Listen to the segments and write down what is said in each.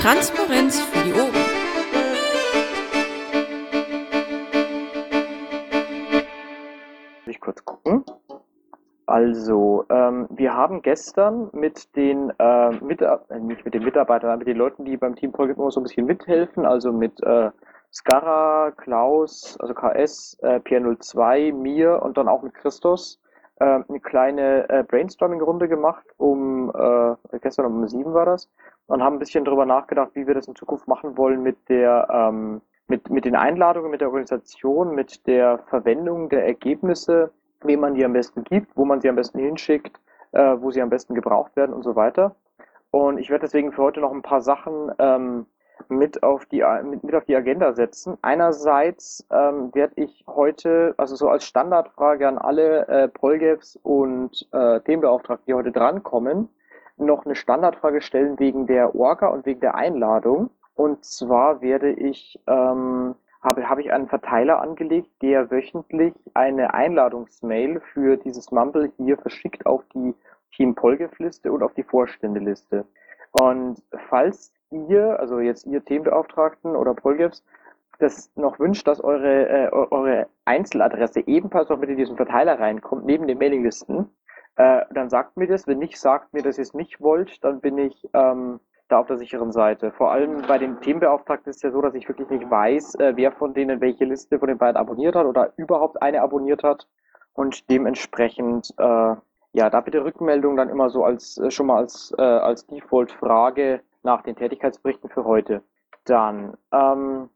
Transparenz für die Ohren. Ich kurz gucken. Also, ähm, wir haben gestern mit den, äh, mit, äh, nicht mit den Mitarbeitern, aber mit den Leuten, die beim Team Project immer so ein bisschen mithelfen, also mit äh, Skara, Klaus, also KS, äh, PR02, mir und dann auch mit Christos, äh, eine kleine äh, Brainstorming-Runde gemacht, um, äh, gestern um sieben war das, und haben ein bisschen drüber nachgedacht, wie wir das in Zukunft machen wollen mit der, ähm, mit, mit den Einladungen, mit der Organisation, mit der Verwendung der Ergebnisse, wem man die am besten gibt, wo man sie am besten hinschickt, äh, wo sie am besten gebraucht werden und so weiter. Und ich werde deswegen für heute noch ein paar Sachen ähm, mit auf die mit, mit auf die Agenda setzen. Einerseits ähm, werde ich heute, also so als Standardfrage an alle äh, Polgaps und äh, Themenbeauftragten, die heute drankommen, noch eine Standardfrage stellen wegen der Orga und wegen der Einladung. Und zwar werde ich ähm, habe, habe ich einen Verteiler angelegt, der wöchentlich eine Einladungsmail für dieses Mumble hier verschickt auf die Team Polgef-Liste und auf die Vorständeliste. Und falls ihr, also jetzt ihr Themenbeauftragten oder Polgefs, das noch wünscht, dass eure, äh, eure Einzeladresse ebenfalls noch mit in diesen Verteiler reinkommt, neben den Mailinglisten, äh, dann sagt mir das. Wenn nicht, sagt mir, dass ihr es nicht wollt, dann bin ich ähm, da auf der sicheren Seite. Vor allem bei den Themenbeauftragten ist es ja so, dass ich wirklich nicht weiß, äh, wer von denen welche Liste von den beiden abonniert hat oder überhaupt eine abonniert hat. Und dementsprechend, äh, ja, da bitte Rückmeldung dann immer so als äh, schon mal als, äh, als Default-Frage nach den Tätigkeitsberichten für heute. Dann, ähm,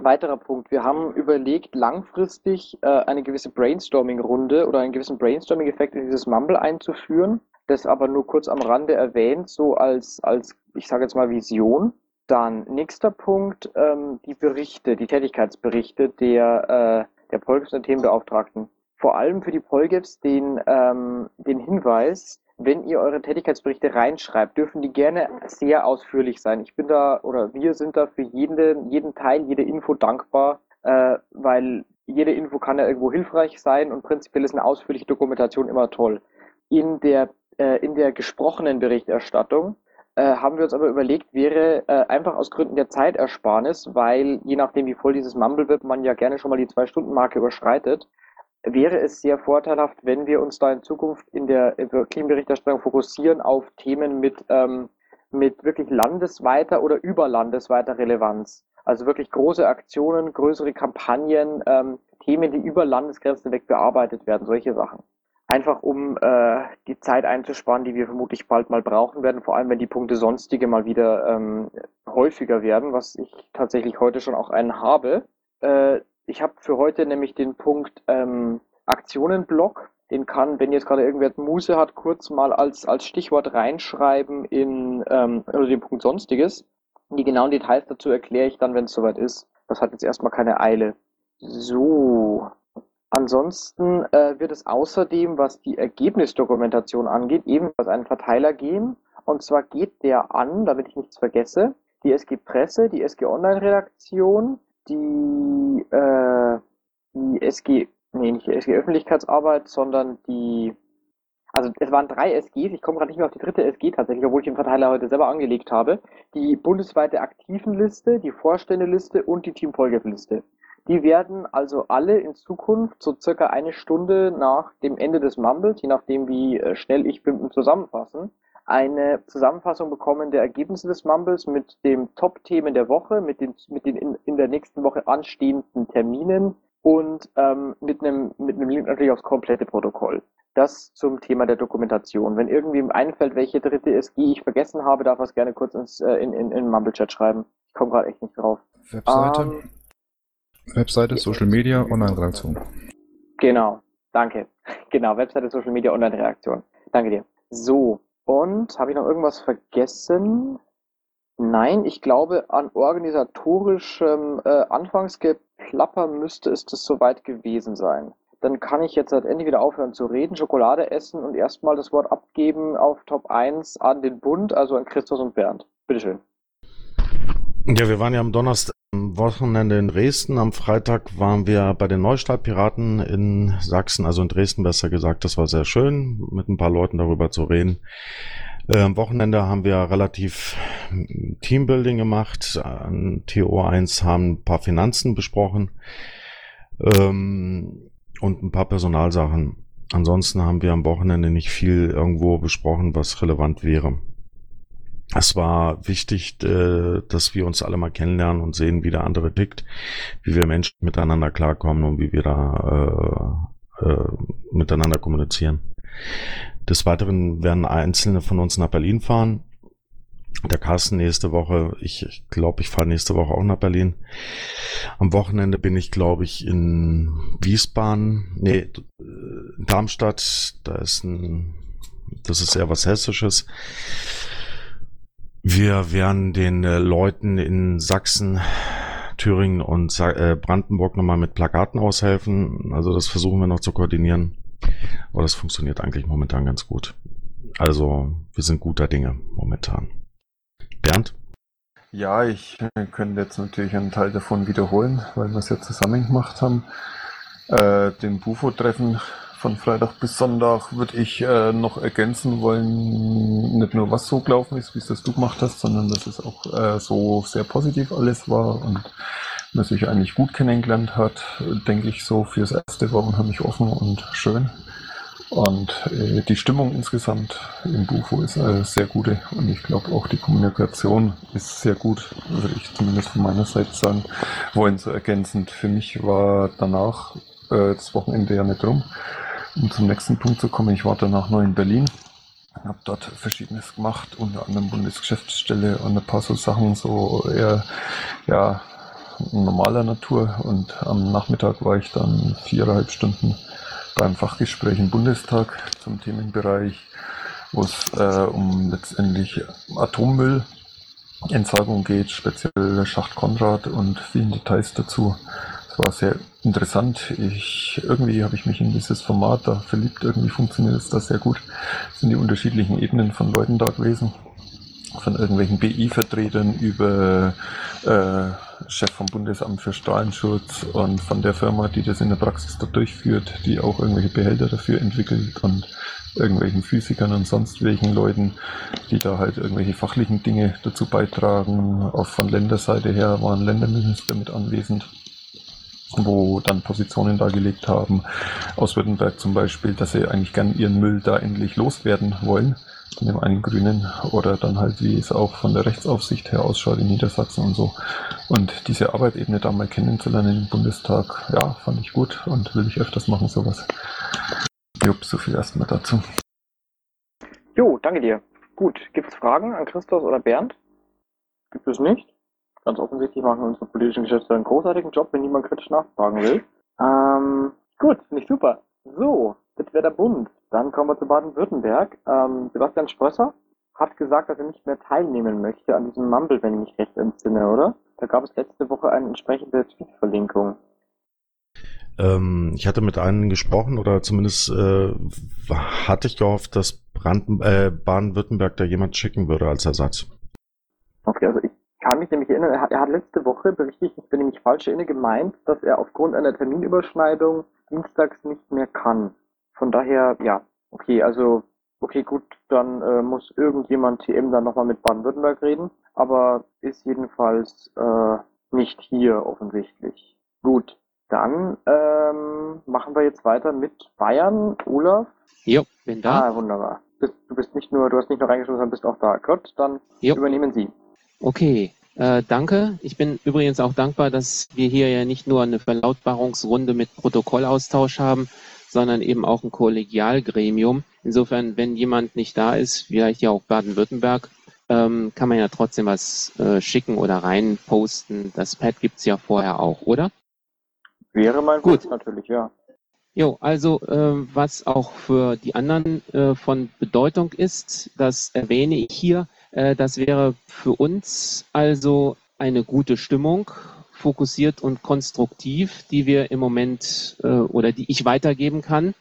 weiterer Punkt. Wir haben überlegt, langfristig äh, eine gewisse Brainstorming-Runde oder einen gewissen Brainstorming-Effekt in dieses Mumble einzuführen. Das aber nur kurz am Rande erwähnt, so als, als ich sage jetzt mal Vision. Dann nächster Punkt, ähm, die Berichte, die Tätigkeitsberichte der, äh, der Polgefs und Themenbeauftragten. Vor allem für die Polgefs den, ähm, den Hinweis, wenn ihr eure Tätigkeitsberichte reinschreibt, dürfen die gerne sehr ausführlich sein. Ich bin da oder wir sind da für jeden, jeden Teil, jede Info dankbar, äh, weil jede Info kann ja irgendwo hilfreich sein und prinzipiell ist eine ausführliche Dokumentation immer toll. In der, äh, in der gesprochenen Berichterstattung äh, haben wir uns aber überlegt, wäre äh, einfach aus Gründen der Zeitersparnis, weil je nachdem, wie voll dieses Mumble wird, man ja gerne schon mal die Zwei-Stunden-Marke überschreitet, wäre es sehr vorteilhaft, wenn wir uns da in Zukunft in der Klimaberichterstattung fokussieren auf Themen mit, ähm, mit wirklich landesweiter oder überlandesweiter Relevanz. Also wirklich große Aktionen, größere Kampagnen, ähm, Themen, die über Landesgrenzen weg bearbeitet werden, solche Sachen. Einfach um äh, die Zeit einzusparen, die wir vermutlich bald mal brauchen werden, vor allem wenn die Punkte sonstige mal wieder ähm, häufiger werden, was ich tatsächlich heute schon auch einen habe. Äh, ich habe für heute nämlich den Punkt ähm, Aktionenblock. Den kann, wenn jetzt gerade irgendwer Muse hat, kurz mal als, als Stichwort reinschreiben in ähm, oder den Punkt Sonstiges. Die genauen Details dazu erkläre ich dann, wenn es soweit ist. Das hat jetzt erstmal keine Eile. So. Ansonsten äh, wird es außerdem, was die Ergebnisdokumentation angeht, ebenfalls einen Verteiler geben. Und zwar geht der an, damit ich nichts vergesse, die SG Presse, die SG Online Redaktion, die, äh, die SG, nee, nicht die SG Öffentlichkeitsarbeit, sondern die, also es waren drei SGs, ich komme gerade nicht mehr auf die dritte SG tatsächlich, obwohl ich den Verteiler heute selber angelegt habe, die bundesweite Aktivenliste, die Vorständeliste und die Teamfolgeliste. Die werden also alle in Zukunft so circa eine Stunde nach dem Ende des Mumbles, je nachdem wie äh, schnell ich bin, zusammenfassen, eine Zusammenfassung bekommen der Ergebnisse des Mumbles mit dem Top-Themen der Woche, mit den, mit den in, in der nächsten Woche anstehenden Terminen und ähm, mit einem mit einem Link natürlich aufs komplette Protokoll. Das zum Thema der Dokumentation. Wenn irgendwem einfällt, welche dritte SG ich vergessen habe, darf er es gerne kurz ins, äh, in, in, in Mumble-Chat schreiben. Ich komme gerade echt nicht drauf. Webseite, ähm, Webseite, Social Media, Online-Reaktion. Genau, danke. Genau, Webseite, Social Media, Online-Reaktion. Danke dir. So, und habe ich noch irgendwas vergessen? Nein, ich glaube, an organisatorischem äh, Anfangsgeplapper müsste es das soweit gewesen sein. Dann kann ich jetzt halt endlich wieder aufhören zu reden, Schokolade essen und erstmal das Wort abgeben auf Top 1 an den Bund, also an Christus und Bernd. Bitteschön. Ja, wir waren ja am Donnerstag Wochenende in Dresden. Am Freitag waren wir bei den Neustadtpiraten in Sachsen, also in Dresden besser gesagt. Das war sehr schön, mit ein paar Leuten darüber zu reden. Äh, am Wochenende haben wir relativ Teambuilding gemacht. An TO1 haben ein paar Finanzen besprochen ähm, und ein paar Personalsachen. Ansonsten haben wir am Wochenende nicht viel irgendwo besprochen, was relevant wäre. Es war wichtig, äh, dass wir uns alle mal kennenlernen und sehen, wie der andere tickt, wie wir Menschen miteinander klarkommen und wie wir da äh, äh, miteinander kommunizieren. Des Weiteren werden einzelne von uns nach Berlin fahren. Der Carsten nächste Woche, ich, ich glaube, ich fahre nächste Woche auch nach Berlin. Am Wochenende bin ich, glaube ich, in Wiesbaden, nee, Darmstadt, da ist ein, das ist eher was Hessisches. Wir werden den äh, Leuten in Sachsen, Thüringen und äh, Brandenburg nochmal mit Plakaten aushelfen. Also das versuchen wir noch zu koordinieren. Aber das funktioniert eigentlich momentan ganz gut. Also wir sind guter Dinge momentan. Bernd? Ja, ich äh, könnte jetzt natürlich einen Teil davon wiederholen, weil wir es ja zusammen gemacht haben. Äh, dem Bufo-Treffen von Freitag bis Sonntag würde ich äh, noch ergänzen wollen, nicht nur was so gelaufen ist, wie es das du gemacht hast, sondern dass es auch äh, so sehr positiv alles war und man sich eigentlich gut kennengelernt hat, denke ich so. Fürs erste war unheimlich offen und schön. Und äh, die Stimmung insgesamt im Bufo ist äh, sehr gute und ich glaube auch die Kommunikation ist sehr gut, würde ich zumindest von meiner Seite sagen. Wollen so ergänzend. Für mich war danach äh, das Wochenende ja nicht rum. Um zum nächsten Punkt zu kommen, ich war danach neu in Berlin, habe dort Verschiedenes gemacht, unter anderem Bundesgeschäftsstelle und ein paar so Sachen, so eher ja, normaler Natur. Und am Nachmittag war ich dann viereinhalb Stunden beim Fachgespräch im Bundestag zum Themenbereich, wo es äh, um letztendlich Atommüllentsorgung geht, speziell Schacht Konrad und vielen Details dazu. Es war sehr interessant. Ich, irgendwie habe ich mich in dieses Format da verliebt. Irgendwie funktioniert es da sehr gut. Es sind die unterschiedlichen Ebenen von Leuten da gewesen. Von irgendwelchen BI-Vertretern über äh, Chef vom Bundesamt für Strahlenschutz und von der Firma, die das in der Praxis da durchführt, die auch irgendwelche Behälter dafür entwickelt und irgendwelchen Physikern und sonst welchen Leuten, die da halt irgendwelche fachlichen Dinge dazu beitragen. Auch von Länderseite her waren Länderminister mit anwesend wo dann Positionen dargelegt haben, aus Württemberg zum Beispiel, dass sie eigentlich gern ihren Müll da endlich loswerden wollen von dem einen Grünen oder dann halt, wie es auch von der Rechtsaufsicht her ausschaut in Niedersachsen und so. Und diese Arbeitsebene da mal kennenzulernen im Bundestag, ja, fand ich gut und will ich öfters machen, sowas. Jupp, so viel erstmal dazu. Jo, danke dir. Gut, gibt es Fragen an Christoph oder Bernd? Gibt es nicht? Ganz offensichtlich machen unsere politischen Geschäftsführer einen großartigen Job, wenn niemand kritisch nachfragen will. Ähm, gut, nicht super. So, das wäre der Bund. Dann kommen wir zu Baden-Württemberg. Ähm, Sebastian Sprösser hat gesagt, dass er nicht mehr teilnehmen möchte an diesem Mumble, wenn ich mich recht entsinne, oder? Da gab es letzte Woche eine entsprechende Tweet-Verlinkung. Ähm, ich hatte mit einem gesprochen oder zumindest äh, hatte ich gehofft, dass äh, Baden-Württemberg da jemand schicken würde als Ersatz. Okay, also ich kann mich nämlich erinnern, er hat, er hat letzte Woche, berichte ich, wenn ich mich falsch erinnere, gemeint, dass er aufgrund einer Terminüberschneidung dienstags nicht mehr kann. Von daher, ja, okay, also, okay, gut, dann äh, muss irgendjemand TM dann nochmal mit Baden-Württemberg reden, aber ist jedenfalls äh, nicht hier offensichtlich. Gut, dann ähm, machen wir jetzt weiter mit Bayern. Olaf? Jo, bin da. Ah, wunderbar. Du bist nicht nur, du hast nicht nur reingeschaut, sondern bist auch da. Gut, dann jo. übernehmen Sie. Okay, äh, danke. Ich bin übrigens auch dankbar, dass wir hier ja nicht nur eine Verlautbarungsrunde mit Protokollaustausch haben, sondern eben auch ein Kollegialgremium. Insofern, wenn jemand nicht da ist, vielleicht ja auch Baden-Württemberg, ähm, kann man ja trotzdem was äh, schicken oder rein posten. Das Pad gibt's ja vorher auch, oder? Wäre mein Gut, natürlich, ja. Jo, also äh, was auch für die anderen äh, von Bedeutung ist, das erwähne ich hier. Äh, das wäre für uns also eine gute Stimmung fokussiert und konstruktiv, die wir im Moment äh, oder die ich weitergeben kann.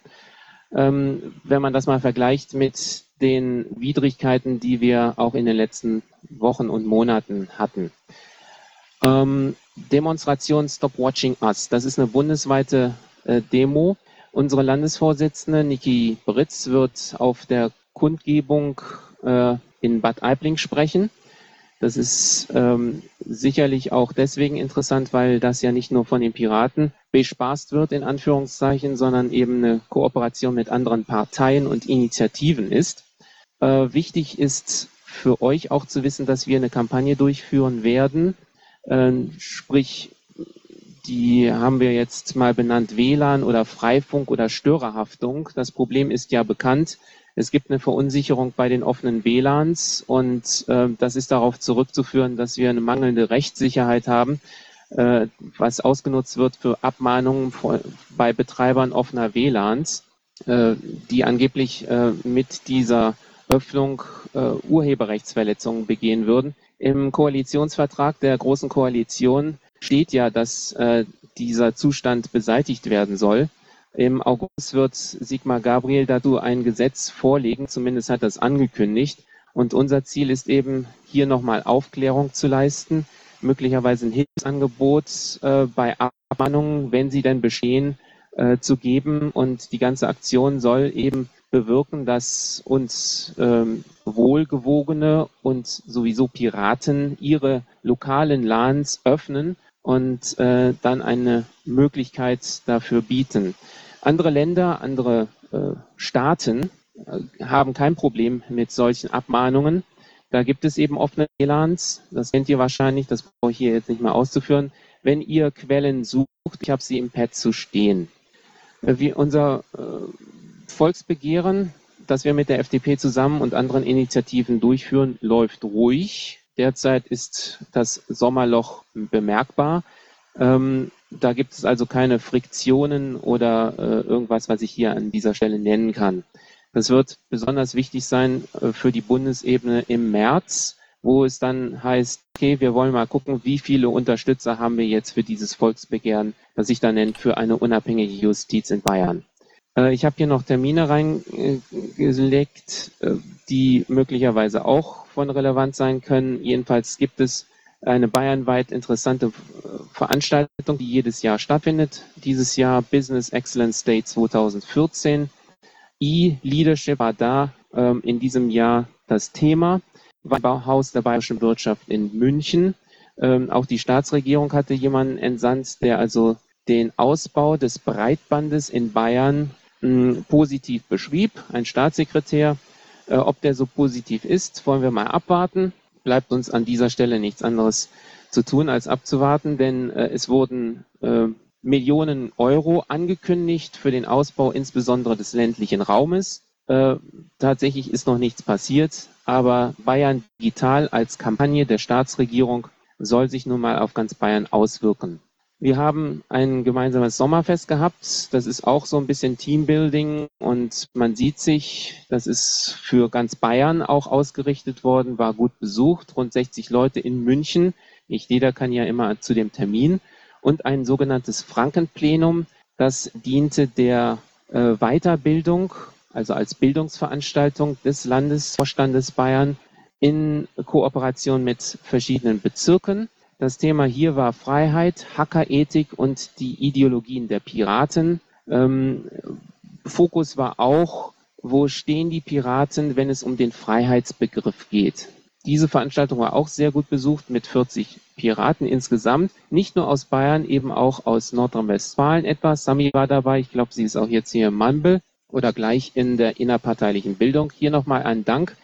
Ähm, wenn man das mal vergleicht mit den Widrigkeiten, die wir auch in den letzten Wochen und Monaten hatten. Ähm, Demonstration Stop Watching Us. Das ist eine bundesweite äh, Demo. Unsere Landesvorsitzende Niki Britz wird auf der Kundgebung äh, in Bad Aibling sprechen. Das ist ähm, sicherlich auch deswegen interessant, weil das ja nicht nur von den Piraten bespaßt wird, in Anführungszeichen, sondern eben eine Kooperation mit anderen Parteien und Initiativen ist. Äh, wichtig ist für euch auch zu wissen, dass wir eine Kampagne durchführen werden, äh, sprich die haben wir jetzt mal benannt WLAN oder Freifunk oder Störerhaftung. Das Problem ist ja bekannt. Es gibt eine Verunsicherung bei den offenen WLANs und äh, das ist darauf zurückzuführen, dass wir eine mangelnde Rechtssicherheit haben, äh, was ausgenutzt wird für Abmahnungen bei Betreibern offener WLANs, äh, die angeblich äh, mit dieser Öffnung äh, Urheberrechtsverletzungen begehen würden. Im Koalitionsvertrag der Großen Koalition steht ja, dass äh, dieser Zustand beseitigt werden soll. Im August wird Sigmar Gabriel dazu ein Gesetz vorlegen, zumindest hat das angekündigt. Und unser Ziel ist eben, hier nochmal Aufklärung zu leisten, möglicherweise ein Hilfsangebot äh, bei Abmahnungen, wenn sie denn bestehen, äh, zu geben. Und die ganze Aktion soll eben bewirken, dass uns ähm, wohlgewogene und sowieso Piraten ihre lokalen LANs öffnen und äh, dann eine Möglichkeit dafür bieten. Andere Länder, andere äh, Staaten äh, haben kein Problem mit solchen Abmahnungen. Da gibt es eben offene WLANs, das kennt ihr wahrscheinlich, das brauche ich hier jetzt nicht mehr auszuführen. Wenn ihr Quellen sucht, ich habe sie im Pad zu stehen. Äh, wie unser äh, Volksbegehren, das wir mit der FDP zusammen und anderen Initiativen durchführen, läuft ruhig. Derzeit ist das Sommerloch bemerkbar. Ähm, da gibt es also keine Friktionen oder äh, irgendwas, was ich hier an dieser Stelle nennen kann. Das wird besonders wichtig sein äh, für die Bundesebene im März, wo es dann heißt, okay, wir wollen mal gucken, wie viele Unterstützer haben wir jetzt für dieses Volksbegehren, das sich da nennt, für eine unabhängige Justiz in Bayern. Äh, ich habe hier noch Termine reingelegt, äh, die möglicherweise auch von Relevanz sein können. Jedenfalls gibt es eine bayernweit interessante äh, Veranstaltung, die jedes Jahr stattfindet. Dieses Jahr Business Excellence Day 2014. E-Leadership war da ähm, in diesem Jahr das Thema. Haus der bayerischen Wirtschaft in München. Ähm, auch die Staatsregierung hatte jemanden entsandt, der also den Ausbau des Breitbandes in Bayern mh, positiv beschrieb, ein Staatssekretär. Äh, ob der so positiv ist, wollen wir mal abwarten. Bleibt uns an dieser Stelle nichts anderes zu tun, als abzuwarten, denn äh, es wurden äh, Millionen Euro angekündigt für den Ausbau insbesondere des ländlichen Raumes. Äh, tatsächlich ist noch nichts passiert, aber Bayern Digital als Kampagne der Staatsregierung soll sich nun mal auf ganz Bayern auswirken. Wir haben ein gemeinsames Sommerfest gehabt. Das ist auch so ein bisschen Teambuilding und man sieht sich, das ist für ganz Bayern auch ausgerichtet worden, war gut besucht, rund 60 Leute in München. Nicht jeder kann ja immer zu dem Termin. Und ein sogenanntes Frankenplenum, das diente der äh, Weiterbildung, also als Bildungsveranstaltung des Landesvorstandes Bayern in Kooperation mit verschiedenen Bezirken. Das Thema hier war Freiheit, Hackerethik und die Ideologien der Piraten. Ähm, Fokus war auch, wo stehen die Piraten, wenn es um den Freiheitsbegriff geht. Diese Veranstaltung war auch sehr gut besucht mit 40 Piraten insgesamt. Nicht nur aus Bayern, eben auch aus Nordrhein-Westfalen etwa. Sami war dabei. Ich glaube, sie ist auch jetzt hier im Mumble oder gleich in der innerparteilichen Bildung. Hier nochmal ein Dank,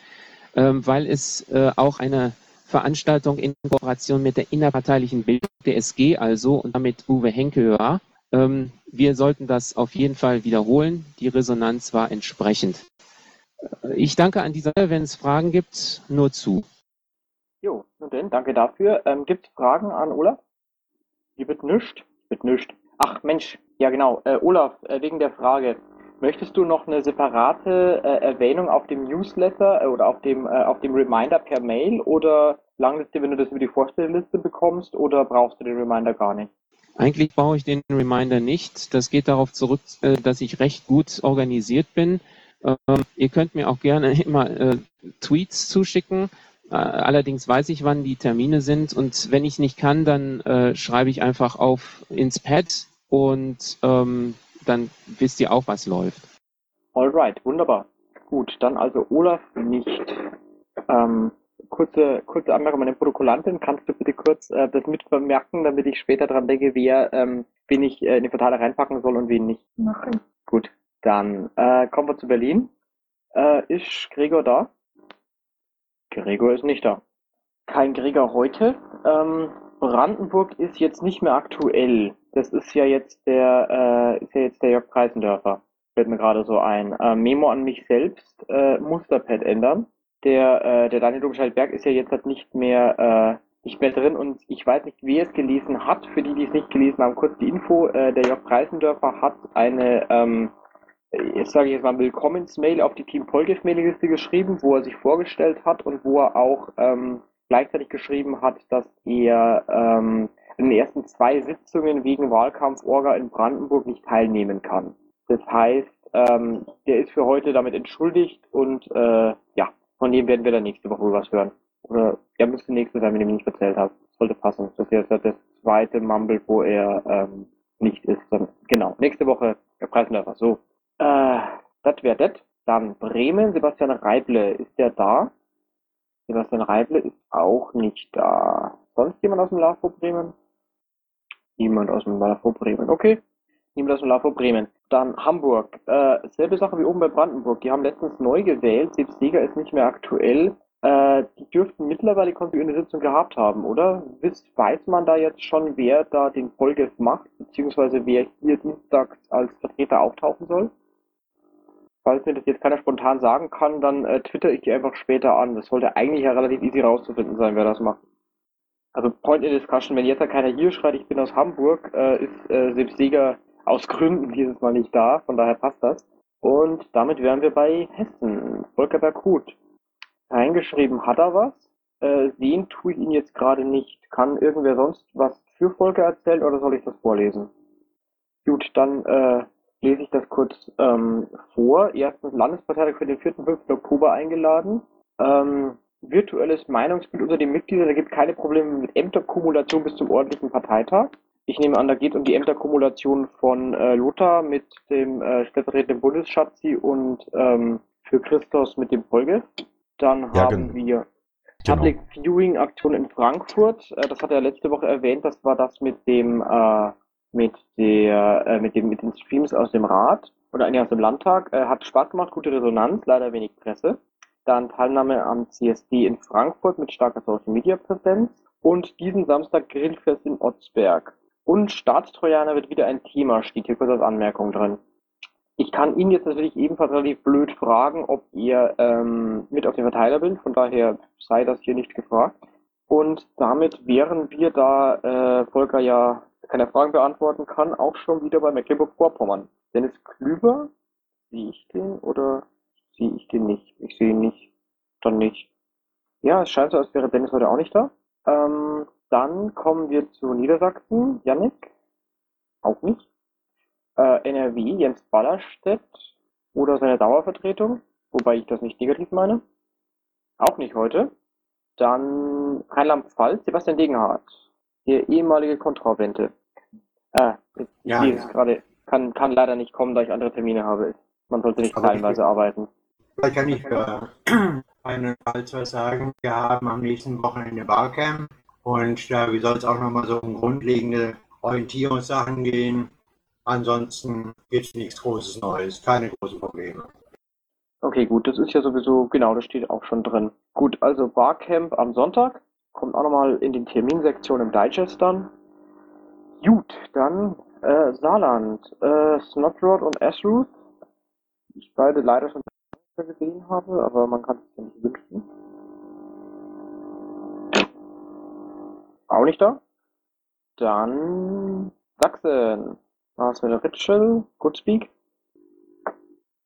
ähm, weil es äh, auch eine Veranstaltung in Kooperation mit der innerparteilichen Bildung der SG also und damit Uwe Henke war. Ähm, wir sollten das auf jeden Fall wiederholen. Die Resonanz war entsprechend. Äh, ich danke an dieser Stelle, wenn es Fragen gibt, nur zu. Jo, nun denn, danke dafür. Ähm, gibt es Fragen an Olaf? Die wird nischt. Wird nischt. Ach Mensch, ja genau. Äh, Olaf, äh, wegen der Frage. Möchtest du noch eine separate äh, Erwähnung auf dem Newsletter äh, oder auf dem, äh, auf dem Reminder per Mail oder langt es dir, wenn du das über die Vorstellliste bekommst oder brauchst du den Reminder gar nicht? Eigentlich brauche ich den Reminder nicht. Das geht darauf zurück, äh, dass ich recht gut organisiert bin. Ähm, ihr könnt mir auch gerne immer äh, Tweets zuschicken. Allerdings weiß ich, wann die Termine sind und wenn ich nicht kann, dann schreibe ich einfach auf ins Pad und ähm, dann wisst ihr auch, was läuft. Alright, wunderbar. Gut, dann also Olaf nicht. Ähm, kurze, kurze Anmerkung, meine Protokollantin, kannst du bitte kurz äh, das mitvermerken, damit ich später dran denke, wer, ähm, wen ich äh, in die Verteiler reinpacken soll und wen nicht. Mache ich. Gut, dann äh, kommen wir zu Berlin. Äh, ist Gregor da? Gregor ist nicht da. Kein Gregor heute. Ähm, Brandenburg ist jetzt nicht mehr aktuell. Das ist ja jetzt der, äh, ist ja jetzt der Jörg Preisendörfer. Fällt mir gerade so ein. Äh, Memo an mich selbst, äh, Musterpad ändern. Der, äh, der Daniel Domscheit-Berg ist ja jetzt halt nicht mehr, äh, nicht mehr drin und ich weiß nicht, wer es gelesen hat. Für die, die es nicht gelesen haben, kurz die Info. Äh, der Jörg Preisendörfer hat eine, ähm, jetzt sage ich jetzt mal Willkommensmail auf die Team Polgef Mailingliste geschrieben, wo er sich vorgestellt hat und wo er auch ähm, gleichzeitig geschrieben hat, dass er ähm, in den ersten zwei Sitzungen wegen Wahlkampforga in Brandenburg nicht teilnehmen kann. Das heißt, ähm, der ist für heute damit entschuldigt und äh, ja, von dem werden wir dann nächste Woche was hören. Oder er müsste nächste sein, wenn ich ihm nicht erzählt habe. Sollte passen. Das ist jetzt das zweite Mumble, wo er ähm, nicht ist. Dann, genau, nächste Woche der Preisendörfer. So, äh, das wäre das. Dann Bremen, Sebastian Reible, ist der da? Sebastian Reible ist auch nicht da. Sonst jemand aus dem LAFO Bremen? Niemand aus dem LAFO Bremen. Okay. Niemand aus dem LAFO Bremen. Dann Hamburg. Äh, selbe Sache wie oben bei Brandenburg. Die haben letztens neu gewählt. Sepp Seeger ist nicht mehr aktuell. Äh, die dürften mittlerweile konstituierende Sitzung gehabt haben, oder? Wisst, weiß man da jetzt schon, wer da den Folge macht, beziehungsweise wer hier dienstags als Vertreter auftauchen soll? Falls mir das jetzt keiner spontan sagen kann, dann äh, twitter ich die einfach später an. Das sollte eigentlich ja relativ easy rauszufinden sein, wer das macht. Also Point in Discussion, wenn jetzt ja keiner hier schreit, ich bin aus Hamburg, äh, ist äh, Sepp Seeger aus Gründen dieses Mal nicht da, von daher passt das. Und damit wären wir bei Hessen. Volker Berghut. Reingeschrieben hat er was. Äh, tue ich ihn jetzt gerade nicht. Kann irgendwer sonst was für Volker erzählen oder soll ich das vorlesen? Gut, dann äh, lese ich das kurz ähm, vor. Erstens Landesparteitag für den 4. 5. Oktober eingeladen. Ähm, virtuelles Meinungsbild unter den Mitgliedern. Da gibt keine Probleme mit Ämterkumulation bis zum ordentlichen Parteitag. Ich nehme an, da geht es um die Ämterkumulation von äh, Lothar mit dem äh, stellvertretenden Bundesschatzi und ähm, für Christos mit dem Folge. Dann Ja, haben gen- wir Genau. Public Viewing Aktion in Frankfurt. Äh, das hat er letzte Woche erwähnt. Das war das mit dem äh, mit der äh, mit dem mit den Streams aus dem Rat oder eigentlich aus dem Landtag. Äh, hat Spaß gemacht, gute Resonanz, leider wenig Presse. Dann Teilnahme am CSD in Frankfurt mit starker Social Media Präsenz und diesen Samstag Grillfest in Otzberg. Und Staatstrojaner wird wieder ein Thema, steht hier kurz als Anmerkung drin. Ich kann ihn jetzt natürlich ebenfalls relativ blöd fragen, ob ihr ähm, mit auf den Verteiler bin, von daher sei das hier nicht gefragt. Und damit wären wir da äh, Volker ja keine Fragen beantworten kann, auch schon wieder bei Mecklenburg-Vorpommern. Dennis Klüber, sehe ich den oder sehe ich den nicht? Ich sehe ihn nicht. Dann nicht. Ja, es scheint so, als wäre Dennis heute auch nicht da. Ähm, dann kommen wir zu Niedersachsen. Yannick? Auch nicht. Äh, NRW, Jens Ballerstedt oder seine Dauervertretung, wobei ich das nicht negativ meine. Auch nicht heute. Dann Rheinland-Pfalz, Sebastian Degenhardt, der ehemalige Kontravente. Äh, jetzt, ich Ja, sehe ja. es gerade, kann, kann leider nicht kommen, da ich andere Termine habe. Man sollte nicht Aber teilweise arbeiten. Da kann ich für Rheinland-Pfalz was sagen. Wir haben am nächsten Wochenende Barcamp und da soll es auch nochmal so um grundlegende Orientierungssachen gehen. Ansonsten gibt es nichts Großes Neues, keine großen Probleme. Okay, gut, das ist ja sowieso, genau, das steht auch schon drin. Gut, also Barcamp am Sonntag, kommt auch nochmal in den Terminsektion im Digest dann. Gut, dann äh, Saarland, äh, Snotrod und Ashruth, ich beide leider schon gesehen habe, aber man kann es ja nicht wünschen. Auch nicht da. Dann Sachsen, Marcel Ritschel, Goodspeak.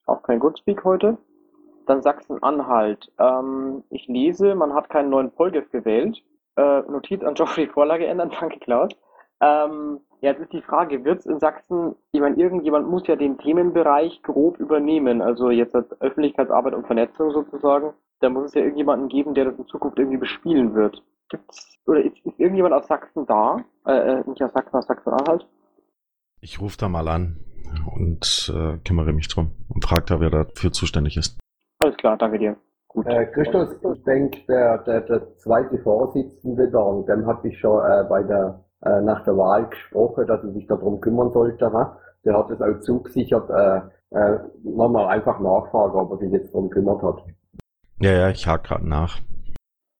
Auch kein Goodspeak heute. Dann Sachsen-Anhalt. Ähm, ich lese, man hat keinen neuen Polgef gewählt. Äh, Notiz an Geoffrey Vorlage ändern, danke Klaus. Ähm, ja, jetzt ist die Frage, wird es in Sachsen, ich meine, irgendjemand muss ja den Themenbereich grob übernehmen, also jetzt als Öffentlichkeitsarbeit und Vernetzung sozusagen. Da muss es ja irgendjemanden geben, der das in Zukunft irgendwie bespielen wird. Gibt's, oder ist, ist irgendjemand aus Sachsen da? Äh, äh, nicht aus Sachsen, aus Sachsen-Anhalt? Ich rufe da mal an und äh, kümmere mich drum und frage da, wer dafür zuständig ist. Alles klar, danke dir. Gut. Äh, Christus, ich denke, der, der, der zweite Vorsitzende da, und dem hatte ich schon äh, bei der, äh, nach der Wahl gesprochen, dass er sich darum kümmern sollte. Ha? Der hat es auch zugesichert, äh, äh, nochmal einfach nachfragen, ob er sich jetzt darum kümmert hat. Ja, ja, ich hake gerade nach.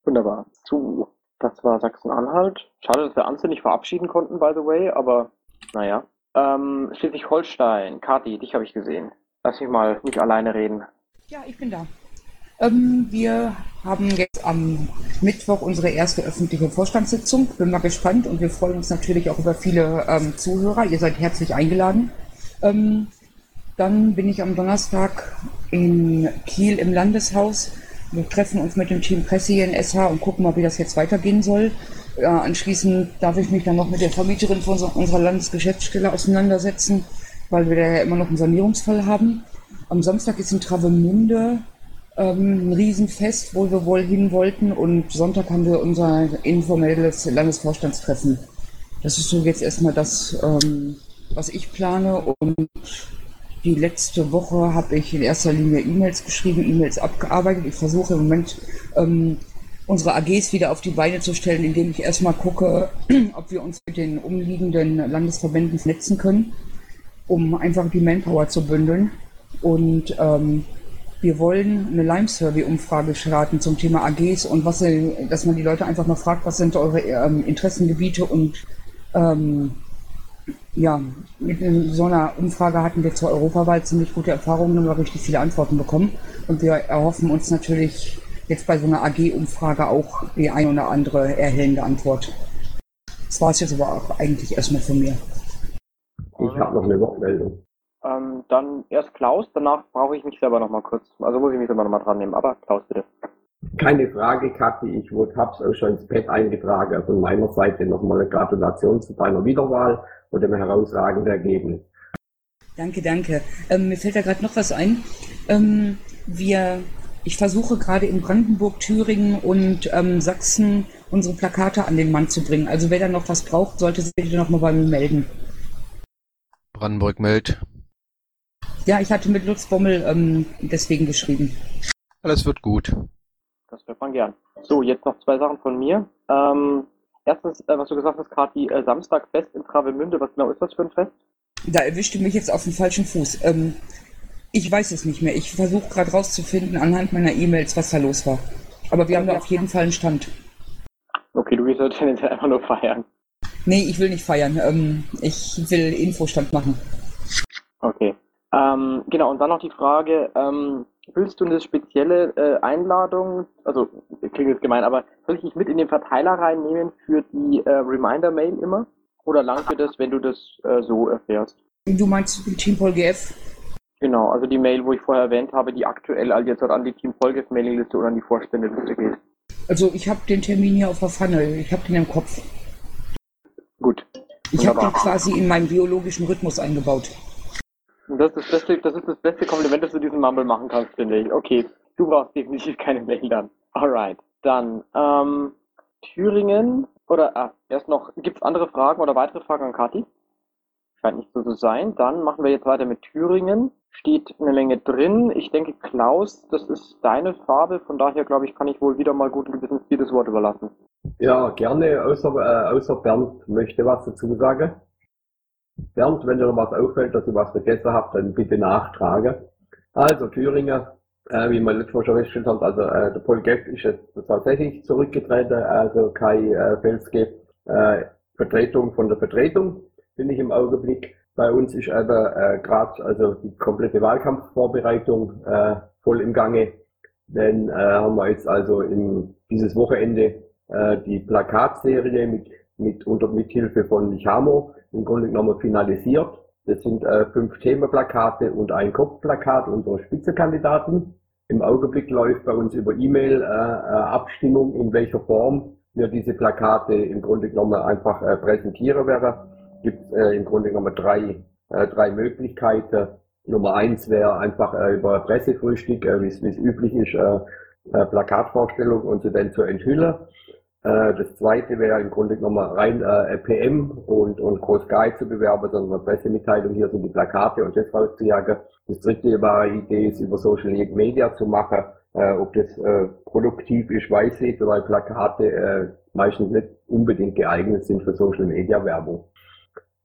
Wunderbar. So, das war Sachsen-Anhalt. Schade, dass wir Anze nicht verabschieden konnten, by the way, aber naja. Ähm, Schleswig-Holstein. Kathi, dich habe ich gesehen. Lass mich mal nicht alleine reden. Ja, ich bin da. Ähm, wir haben jetzt am Mittwoch unsere erste öffentliche Vorstandssitzung. Bin mal gespannt und wir freuen uns natürlich auch über viele ähm, Zuhörer. Ihr seid herzlich eingeladen. Ähm, dann bin ich am Donnerstag in Kiel im Landeshaus. Wir treffen uns mit dem Team Presse hier in SH und gucken mal, wie das jetzt weitergehen soll. Äh, anschließend darf ich mich dann noch mit der Vermieterin von unserer, Landesgeschäftsstelle auseinandersetzen, weil wir da ja immer noch einen Sanierungsfall haben. Am Samstag ist in Travemünde ähm, ein Riesenfest, wo wir wohl hin wollten und Sonntag haben wir unser informelles Landesvorstandstreffen. Das ist so jetzt erstmal das, ähm, was ich plane und die letzte Woche habe ich in erster Linie E-Mails geschrieben, E-Mails abgearbeitet. Ich versuche im Moment ähm, unsere AGs wieder auf die Beine zu stellen, indem ich erstmal gucke, ob wir uns mit den umliegenden Landesverbänden vernetzen können, um einfach die Manpower zu bündeln. Und ähm, wir wollen eine Lime-Survey-Umfrage starten zum Thema AGs und was, dass man die Leute einfach mal fragt, was sind eure ähm, Interessengebiete und ähm, ja, mit so einer Umfrage hatten wir zur Europawahl ziemlich gute Erfahrungen und wir richtig viele Antworten bekommen. Und wir erhoffen uns natürlich jetzt bei so einer AG-Umfrage auch die ein oder andere erhellende Antwort. Das war es jetzt aber auch eigentlich erstmal von mir. Ich habe noch eine Wortmeldung. Ähm, dann erst Klaus, danach brauche ich mich selber nochmal kurz. Also muss ich mich selber nochmal dran nehmen. Aber Klaus, bitte. Keine Frage, Kathi. Ich habe es auch schon ins Bett eingetragen. Von meiner Seite nochmal eine Gratulation zu deiner Wiederwahl und dem herausragenden Ergebnis. Danke, danke. Ähm, mir fällt da gerade noch was ein. Ähm, wir, ich versuche gerade in Brandenburg, Thüringen und ähm, Sachsen unsere Plakate an den Mann zu bringen. Also wer da noch was braucht, sollte sich bitte noch mal bei mir melden. Brandenburg meldet. Ja, ich hatte mit Lutz Bommel ähm, deswegen geschrieben. Alles wird gut. Das hört man gern. So, jetzt noch zwei Sachen von mir. Ähm, erstens, äh, was du gesagt hast, gerade die äh, Samstagfest in Travemünde. Was genau ist das für ein Fest? Da erwischte mich jetzt auf den falschen Fuß. Ähm, ich weiß es nicht mehr. Ich versuche gerade rauszufinden anhand meiner E-Mails, was da los war. Aber wir haben da auf jeden Fall einen Stand. Okay, du gehst halt tendenziell einfach nur feiern. Nee, ich will nicht feiern. Ähm, ich will Infostand machen. Okay. Ähm, genau, und dann noch die Frage, ähm, willst du eine spezielle äh, Einladung, also klingt jetzt gemein, aber soll ich dich mit in den Verteiler reinnehmen für die äh, Reminder-Mail immer? Oder langt dir das, wenn du das äh, so erfährst? Du meinst den Team Paul GF? Genau, also die Mail, wo ich vorher erwähnt habe, die aktuell also jetzt an die Team Folges Mailingliste oder an die Vorständeliste geht. Also ich habe den Termin hier auf der Pfanne, ich habe den im Kopf. Gut. Ich habe den quasi in meinen biologischen Rhythmus eingebaut. Das ist das beste, das ist das beste Kompliment, das du diesem Mumble machen kannst, finde ich. Okay, du brauchst definitiv keine Mail dann. Alright. Dann, ähm, Thüringen, oder, ah, erst noch, gibt's andere Fragen oder weitere Fragen an Kathi? Scheint nicht so zu sein. Dann machen wir jetzt weiter mit Thüringen. Steht eine Menge drin. Ich denke, Klaus, das ist deine Farbe. Von daher, glaube ich, kann ich wohl wieder mal guten Gewissens dir das Wort überlassen. Ja, gerne, außer, äh, außer Bernd möchte was dazu sagen. Bernd, wenn dir noch was auffällt, dass ihr was vergessen habt, dann bitte nachtrage. Also Thüringen, äh, wie man letztes Mal schon festgestellt hat, also äh, der Paul Geck ist jetzt tatsächlich zurückgetreten, also Kai äh, Felske, äh, Vertretung von der Vertretung bin ich im Augenblick. Bei uns ist aber äh, gerade also die komplette Wahlkampfvorbereitung äh, voll im Gange. Denn äh, haben wir jetzt also im, dieses Wochenende äh, die Plakatserie mit, mit unter Mithilfe von Lichamo im Grunde genommen finalisiert. Das sind äh, fünf Themenplakate und ein Kopfplakat unserer Spitzenkandidaten. Im Augenblick läuft bei uns über E-Mail äh, äh, Abstimmung, in welcher Form wir diese Plakate im Grunde genommen einfach äh, präsentieren werden. Gibt äh, im Grunde genommen drei, äh, drei Möglichkeiten. Nummer eins wäre einfach äh, über Pressefrühstück, äh, wie es wie es üblich ist, äh, äh, Plakatvorstellung und sie dann zu enthüllen. Äh, das zweite wäre im Grunde genommen rein äh, PM und, und Groß Guy zu bewerben, sondern eine Pressemitteilung, hier sind die Plakate und das rauszujagen. Das dritte war Idee, es über Social Media zu machen. Äh, ob das äh, produktiv ist, weiß ich, weil Plakate äh, meistens nicht unbedingt geeignet sind für Social Media Werbung.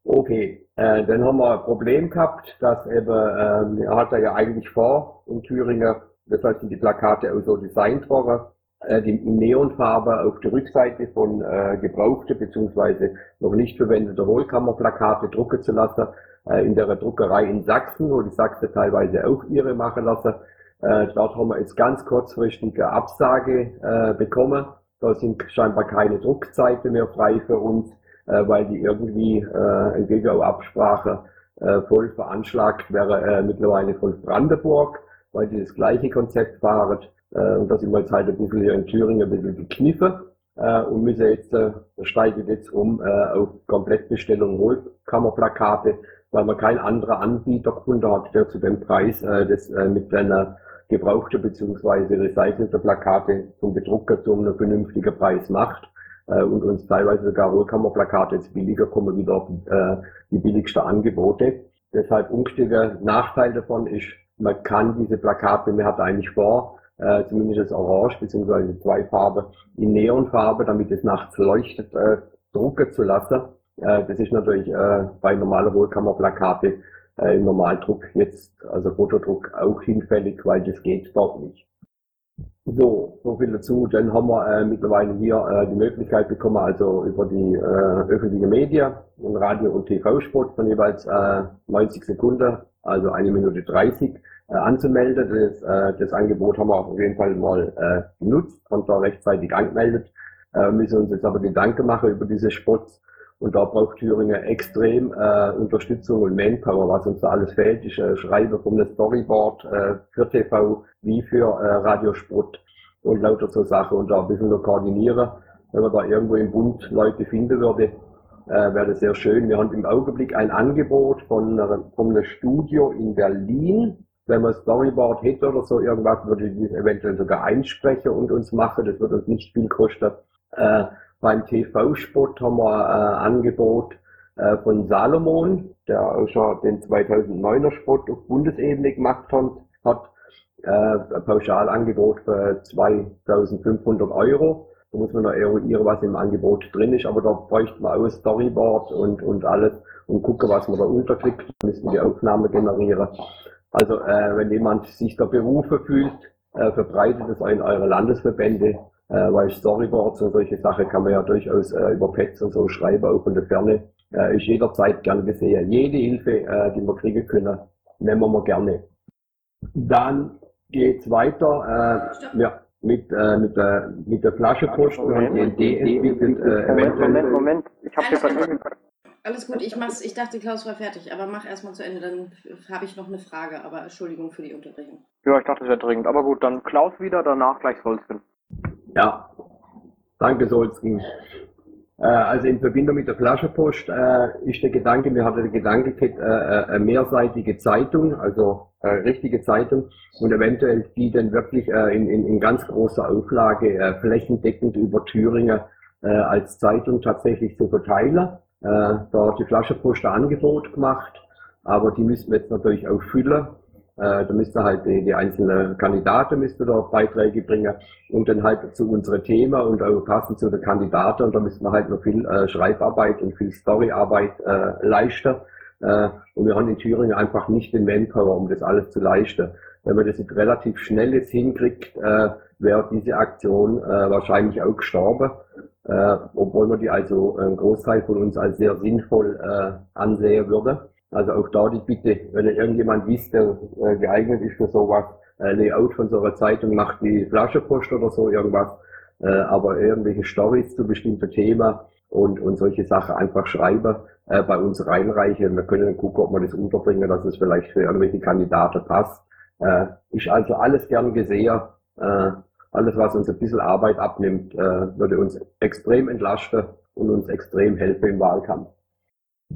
Okay, äh, dann haben wir ein Problem gehabt, dass eben, er hat ja eigentlich vor in Thüringen, das heißt, die Plakate auch so designt worden, äh, die in Neonfarbe auf der Rückseite von äh, gebrauchte beziehungsweise noch nicht verwendete Hohlkammerplakate drucken zu lassen, äh, in der Druckerei in Sachsen, wo die Sachsen teilweise auch ihre machen lassen. Äh, dort haben wir jetzt ganz kurzfristig eine Absage äh, bekommen. Da sind scheinbar keine Druckzeiten mehr frei für uns äh, weil die irgendwie äh, entgegen auch Absprache äh, voll veranschlagt wäre äh, mittlerweile von Brandenburg, weil die das gleiche Konzept fahren. Äh, und da sind wir jetzt halt ein bisschen hier in Thüringen ein bisschen gekniffen äh, und müssen jetzt, äh, steigen jetzt um äh, auf Komplettbestellung Wohlkammerplakate, weil man kein anderer Anbieter gefunden hat, der zu dem Preis äh, das äh, mit einer gebrauchte bzw. recycelte Plakate zum Bedrucker zu einem vernünftigen Preis macht äh, und uns teilweise sogar Rollkammerplakate jetzt billiger kommen wieder auf äh, die billigsten Angebote. Deshalb unstetiger Nachteil davon ist, man kann diese Plakate, man hat eigentlich vor, äh, zumindest das Orange beziehungsweise zwei Farben in Neonfarbe, damit es nachts leuchtet, äh, drucken zu lassen. Äh, das ist natürlich äh, bei normaler Rollkammerplakate äh, im Normaldruck jetzt, also Fotodruck auch hinfällig, weil das geht dort nicht. So, so viel dazu. Dann haben wir äh, mittlerweile hier äh, die Möglichkeit bekommen, also über die äh, öffentliche Medien, ein Radio- und TV-Spot von jeweils äh, 90 Sekunden, also eine Minute 30, äh, anzumelden. Das, äh, das Angebot haben wir auf jeden Fall mal äh, genutzt und da rechtzeitig angemeldet. Äh, müssen uns jetzt aber Gedanken machen über diese Spots. Und da braucht Thüringen extrem äh, Unterstützung und Manpower. Was uns da alles fehlt, ist äh, Schreiber vom Storyboard äh, für TV wie für äh, Radiosport und lauter so Sachen und da ein bisschen noch koordinieren. Wenn man da irgendwo im Bund Leute finden würde, äh, wäre das sehr schön. Wir haben im Augenblick ein Angebot von, von einem Studio in Berlin. Wenn man Storyboard hätte oder so irgendwas, würde ich das eventuell sogar einsprechen und uns machen. Das würde uns nicht viel kosten. Äh, beim TV-Spot haben wir äh, Angebot äh, von Salomon, der auch schon den 2009er Spot auf Bundesebene gemacht hat, hat äh, ein Pauschalangebot für 2500 Euro. Da muss man noch eruieren, was im Angebot drin ist, aber da bräuchte man auch Storyboard und, und alles und gucken, was man da unterkriegt. Da müssen die Aufnahme generieren. Also äh, wenn jemand sich da berufen fühlt, äh, verbreitet es in eure Landesverbände äh, weil Storyboards und solche Sachen kann man ja durchaus äh, über Pets und so schreiben, auch von der Ferne. Äh, ist jederzeit gern gesehen. Jede Hilfe, äh, die wir kriegen können, nehmen wir gerne. Dann geht's weiter. Äh, ja, mit, äh, mit, der, mit der Flaschenpost und die Idee entwickelt. Äh, Moment, Moment, Moment. Ich habe hier gut. Alles gut, ich mach's. Ich dachte, Klaus war fertig, aber mach erstmal zu Ende, dann habe ich noch eine Frage, aber Entschuldigung für die Unterbrechung. Ja, ich dachte, das wäre dringend. Aber gut, dann Klaus wieder, danach gleich Solsken. Ja, danke Solzgen. Äh, also in Verbindung mit der Flaschenpost äh, ist der Gedanke, mir hatte der Gedanke gehabt, äh, äh, eine mehrseitige Zeitung, also äh, richtige Zeitung und eventuell die dann wirklich äh, in, in, in ganz großer Auflage äh, flächendeckend über Thüringen äh, als Zeitung tatsächlich zu verteilen. Äh, da hat die Flaschenpost ein Angebot gemacht, aber die müssen wir jetzt natürlich auch füllen. Äh, da müsste halt die, die einzelnen Kandidaten müsste da Beiträge bringen und dann halt zu unseren Themen und auch passend zu den Kandidaten und da müsste man halt noch viel äh, Schreibarbeit und viel Storyarbeit äh, leisten. Äh, und wir haben in Thüringen einfach nicht den Manpower, um das alles zu leisten. Wenn man das jetzt relativ schnell jetzt hinkriegt, äh, wäre diese Aktion äh, wahrscheinlich auch gestorben, äh, obwohl man die also einen Großteil von uns als sehr sinnvoll äh, ansehen würde. Also auch da die Bitte, wenn irgendjemand wisst, der äh, geeignet ist für sowas, äh, Layout von so einer Zeitung macht die Flaschenpost oder so irgendwas, äh, aber irgendwelche Stories zu bestimmten Themen und, und solche Sachen einfach schreiben, äh, bei uns reinreichen. Wir können dann gucken, ob wir das unterbringen, dass es vielleicht für irgendwelche Kandidaten passt. Äh, ist also alles gern gesehen. Äh, alles, was uns ein bisschen Arbeit abnimmt, äh, würde uns extrem entlasten und uns extrem helfen im Wahlkampf.